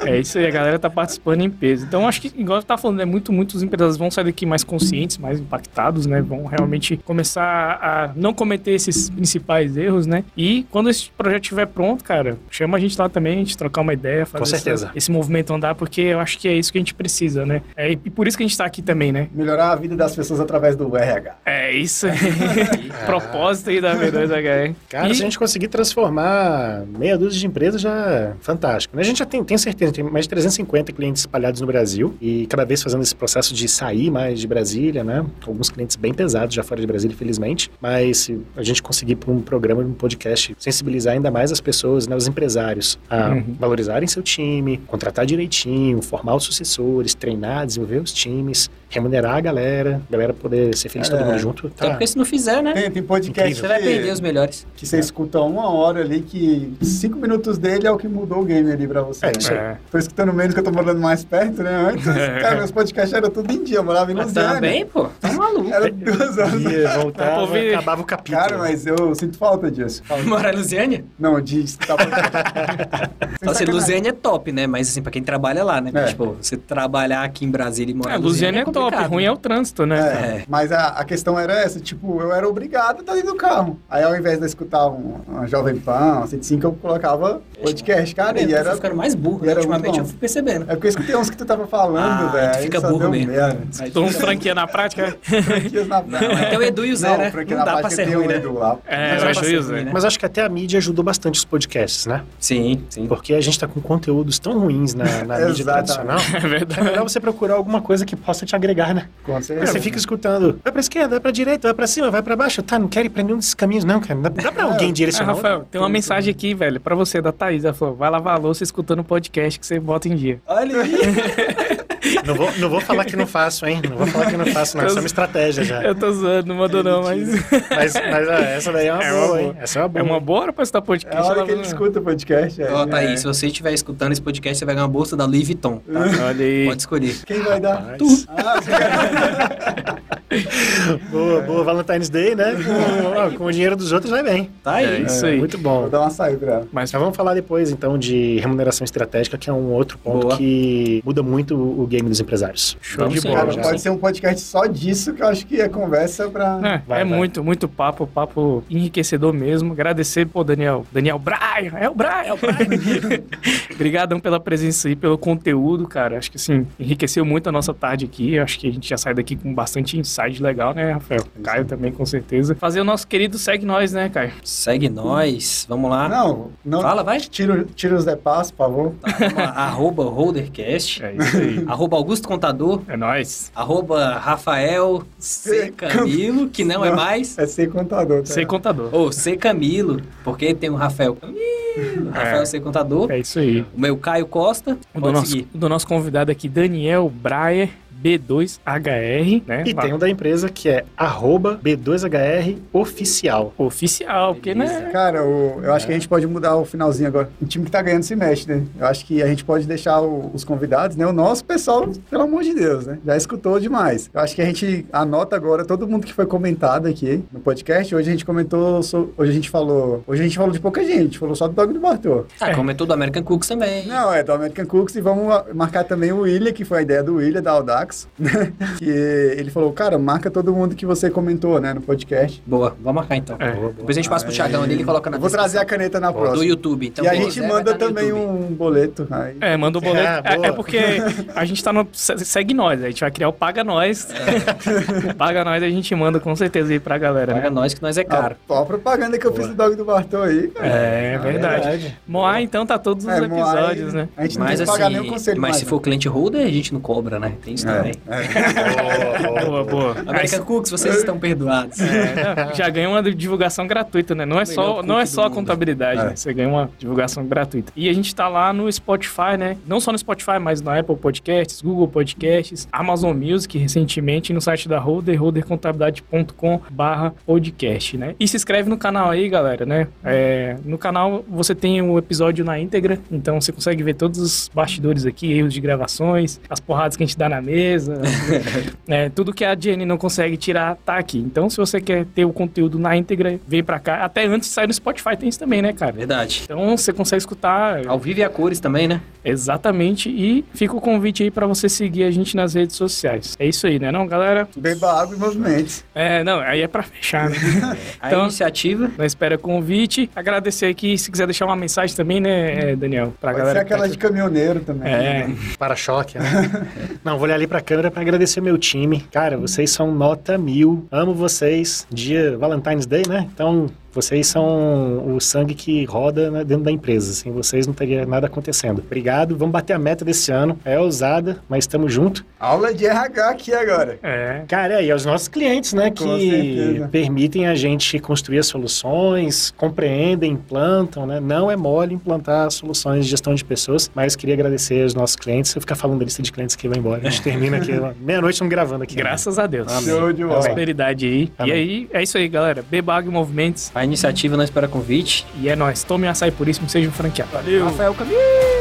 é isso aí, a galera tá participando em peso. Então acho que, igual você tá falando, é muito muitos empresários vão sair daqui mais conscientes, mais impactados, né? Vão realmente começar a não cometer esses principais erros, né? E quando esse projeto estiver pronto, cara, chama a gente lá também, a gente trocar uma ideia, fazer Com certeza. essa- esse movimento andar, porque eu acho que é isso que a gente precisa, né? É, e por isso que a gente tá aqui também, né? Melhorar a vida das pessoas através do RH. É isso aí. Propósito aí da V2HR. Cara, E- se a gente conseguir transformar meia dúzia de empresas, já é fantástico. né? A gente já tem, tem certeza, tem mais de 350 clientes espalhados no Brasil e cada vez fazendo esse processo de sair mais de Brasília, né? Alguns clientes bem pesados já fora de Brasília, infelizmente. Mas se a gente conseguir por um programa, um podcast, sensibilizar ainda mais as pessoas, né, os empresários, a Uhum. valorizarem seu time, contratar direitinho, formar os sucessores, treinar, desenvolver os times, remunerar a galera, a galera poder ser feliz todo É. mundo junto. Até Tá. porque se não fizer, né? Tem, tem podcast Você vai perder os melhores. que você escuta uma hora ali, que cinco minutos dele é o que mudou o game ali pra você. É, né? isso aí. É. Tô escutando menos que eu tô morando mais perto, né? Antes, cara, meus podcasts eram tudo em dia, eu morava em Mas Lusiana. também, pô, tá maluco. Era duas horas. Ia, voltava, ouvir. acabava o capítulo. Cara, mas eu sinto falta disso. Morar em Lusiânia? Não, de escutar podcast. Assim, é top, né? Mas assim, pra quem trabalha lá, né? É. Tipo, você trabalhar aqui em Brasília e morar É, em Lusiana é top, complicado, ruim né? é o trânsito, né? É, É. mas a, a questão era essa, tipo, eu era obrigado a estar dentro do carro. Aí ao invés de eu escutar um, uma Jovem Pan, uma 105, eu colocava podcast, cara, e era... ficando mais burro, né? era Ultimamente eu fui percebendo. É porque eu escutei uns que tu tava falando, Ah, velho. fica burro mesmo. merda. Tô um franquia na prática. Franquias na praia. Até o Edu e o Zé, Não, né? franquia Não na dá pra prática ser tem ruim, o né? Edu lá. É, Mas eu acho isso, né? Mas acho que até a mídia ajudou bastante os podcasts, né? Sim, sim. Porque a gente tá com conteúdos tão ruins na, na mídia tradicional. É que É verdade. melhor você procurar alguma coisa que possa te agregar, né? Com certeza. você fica escutando, vai pra esquerda, vai pra direita, vai pra cima, vai pra baixo. Tá, não quero ir pra nenhum desses caminhos, não, cara. Dá, dá pra alguém Ah, direcionar. Rafael, tem uma mensagem aqui, velho, pra você da Thaís. Ela falou: vai lavar a louça escutando o podcast que você bota em dia. Olha aí. Não vou, não vou falar que não faço, hein? Não vou falar que não faço, não. Isso é uma estratégia já. Eu tô zoando, não mandou não, mas. Mas, mas ah, essa daí é uma É uma boa, hein? boa. Essa é uma boa. É uma boa hora pra escutar É podcast. a hora que ele não- escuta o podcast. É. Ó, Thaís, se você estiver escutando esse podcast, você vai ganhar uma bolsa da Louis Vuitton. tá? Olha aí. Pode escolher. Quem vai dar? Rapaz. Tu. Ah, Boa, boa Valentine's Day, né? Com, com o dinheiro dos outros vai bem. Tá aí. É isso aí. Muito Vou bom. dar uma saída pra ela. Mas Mas vamos falar depois, então, de remuneração estratégica, que é um outro ponto Boa. que muda muito o game dos empresários. show de bola. Cara, pode ser um podcast só disso, que eu acho que é conversa pra... É, Vai, é vai. muito, muito papo, papo enriquecedor mesmo. Agradecer, pô, Daniel. Daniel Brian, é o Brian, é o Brian. Obrigadão pela presença aí, pelo conteúdo, cara. Acho que assim, enriqueceu muito a nossa tarde aqui. Acho que a gente já sai daqui com bastante insight legal, né, Rafael? Caio também, com certeza. Fazer o nosso querido Segue Nós, né, Caio? Segue nós. Vamos lá. Não, não... Fala, vai. Tira, tira os de passo, por favor. Tá, arroba Holdercast. É isso aí. Arroba Augusto Contador. É nóis. Arroba Rafael C. Camilo, que não é mais. É ser contador, tá? Sei contador. Ou C. Camilo, porque tem o Rafael Camilo. Rafael C. Contador. É isso aí. O meu Caio Costa. O do, nosso, do nosso convidado aqui, Daniel Breyer, B2HR, né? E Lá- tem um da empresa que é arroba B2HR oficial. Oficial, porque, né? Cara, o- eu acho que a gente pode mudar o finalzinho agora. O time que tá ganhando se mexe, né? Eu acho que a gente pode deixar o- os convidados, né? O nosso pessoal, pelo amor de Deus, né? Já escutou demais. Eu acho que a gente anota agora todo mundo que foi comentado aqui no podcast. Hoje a gente comentou, so- hoje a gente falou, hoje a gente falou de pouca gente, a gente falou só do Dog do Bartô. Ah, É. comentou do American Cooks também. Não, é do American Cooks e vamos marcar também o William, que foi a ideia do William da Audax, né? Que ele falou, cara, marca todo mundo que você comentou, né, no podcast. Boa, vamos marcar então. É. Depois a gente passa pro Thiagão ali e ele coloca na vou trazer a caneta na do próxima. YouTube. Então, e a gente manda tá também YouTube. um boleto. Aí. É, manda o boleto. Ah, É, boa. é porque a gente tá no. se- Segue nós, a gente vai criar o Paga Nós. o Paga Nós a gente manda com certeza aí pra galera, Paga né? nós que nós é caro. Ó, a propaganda que eu fiz do Dog do Bartô aí, cara. É, Ah, verdade. verdade. Moá, então, tá todos os É, Moai, episódios, né? A gente não Mas tem que pagar nem o assim, conselho mas mais, se né? for cliente holder, a gente não cobra, né? Tem isso também. É, Boa, boa. American Cooks, vocês estão perdoados. É, não, já ganha uma divulgação gratuita, né? Não é só, não é só a contabilidade, É. né? Você ganha uma divulgação gratuita. E a gente tá lá no Spotify, né? Não só no Spotify, mas na Apple Podcasts, Google Podcasts, Amazon Music, recentemente, no site da Holder, holdercontabilidade.com barra podcast, né? E se inscreve no canal aí, galera, né? É, no canal você tem o episódio na íntegra, então você consegue ver todos os bastidores aqui, erros de gravações, as porradas que a gente dá na mesa, é, tudo que a Jenny não consegue tirar, tá aqui. Então, se você quer ter o conteúdo na íntegra, vem pra cá. Até antes de sair no Spotify tem isso também, né, cara? Verdade. Então, você consegue escutar Ao vivo e a cores também, né? exatamente. E fica o convite aí pra você seguir a gente nas redes sociais. É isso aí, né, não, galera? Beba água e movimentos. É, não, aí é pra fechar, né? A Então- iniciativa. Não espera convite. Agradecer aqui, se quiser deixar uma mensagem também, né, Daniel? Pra Pode galera. ser tá aquela aqui. de caminhoneiro também. É, né? Para-choque, né? Não, vou olhar ali pra câmera pra agradecer meu time. Cara, vocês são nota mil. Amo vocês. Dia Valentine's Day, né? Então, vocês são o sangue que roda né, dentro da empresa. Sem vocês não teria nada acontecendo. Obrigado. Vamos bater a meta desse ano. É ousada, mas estamos junto. Aula de RH aqui agora. é. Cara, e aos nossos clientes, né? Com que certeza. permitem a gente construir as soluções, compreendem, implantam, né? Não é mole implantar soluções de gestão de pessoas, mas queria agradecer aos nossos clientes. Se eu ficar falando da lista de clientes que vai embora, a gente termina aqui, meia-noite estamos gravando aqui. Graças a Deus. Show de bola. Prosperidade aí. Amém. E aí, é isso aí, galera. Beba água e movimentos. A iniciativa não espera convite. E é nóis. Tome açaí puríssimo, seja um franqueado. Valeu. Rafael Camilo.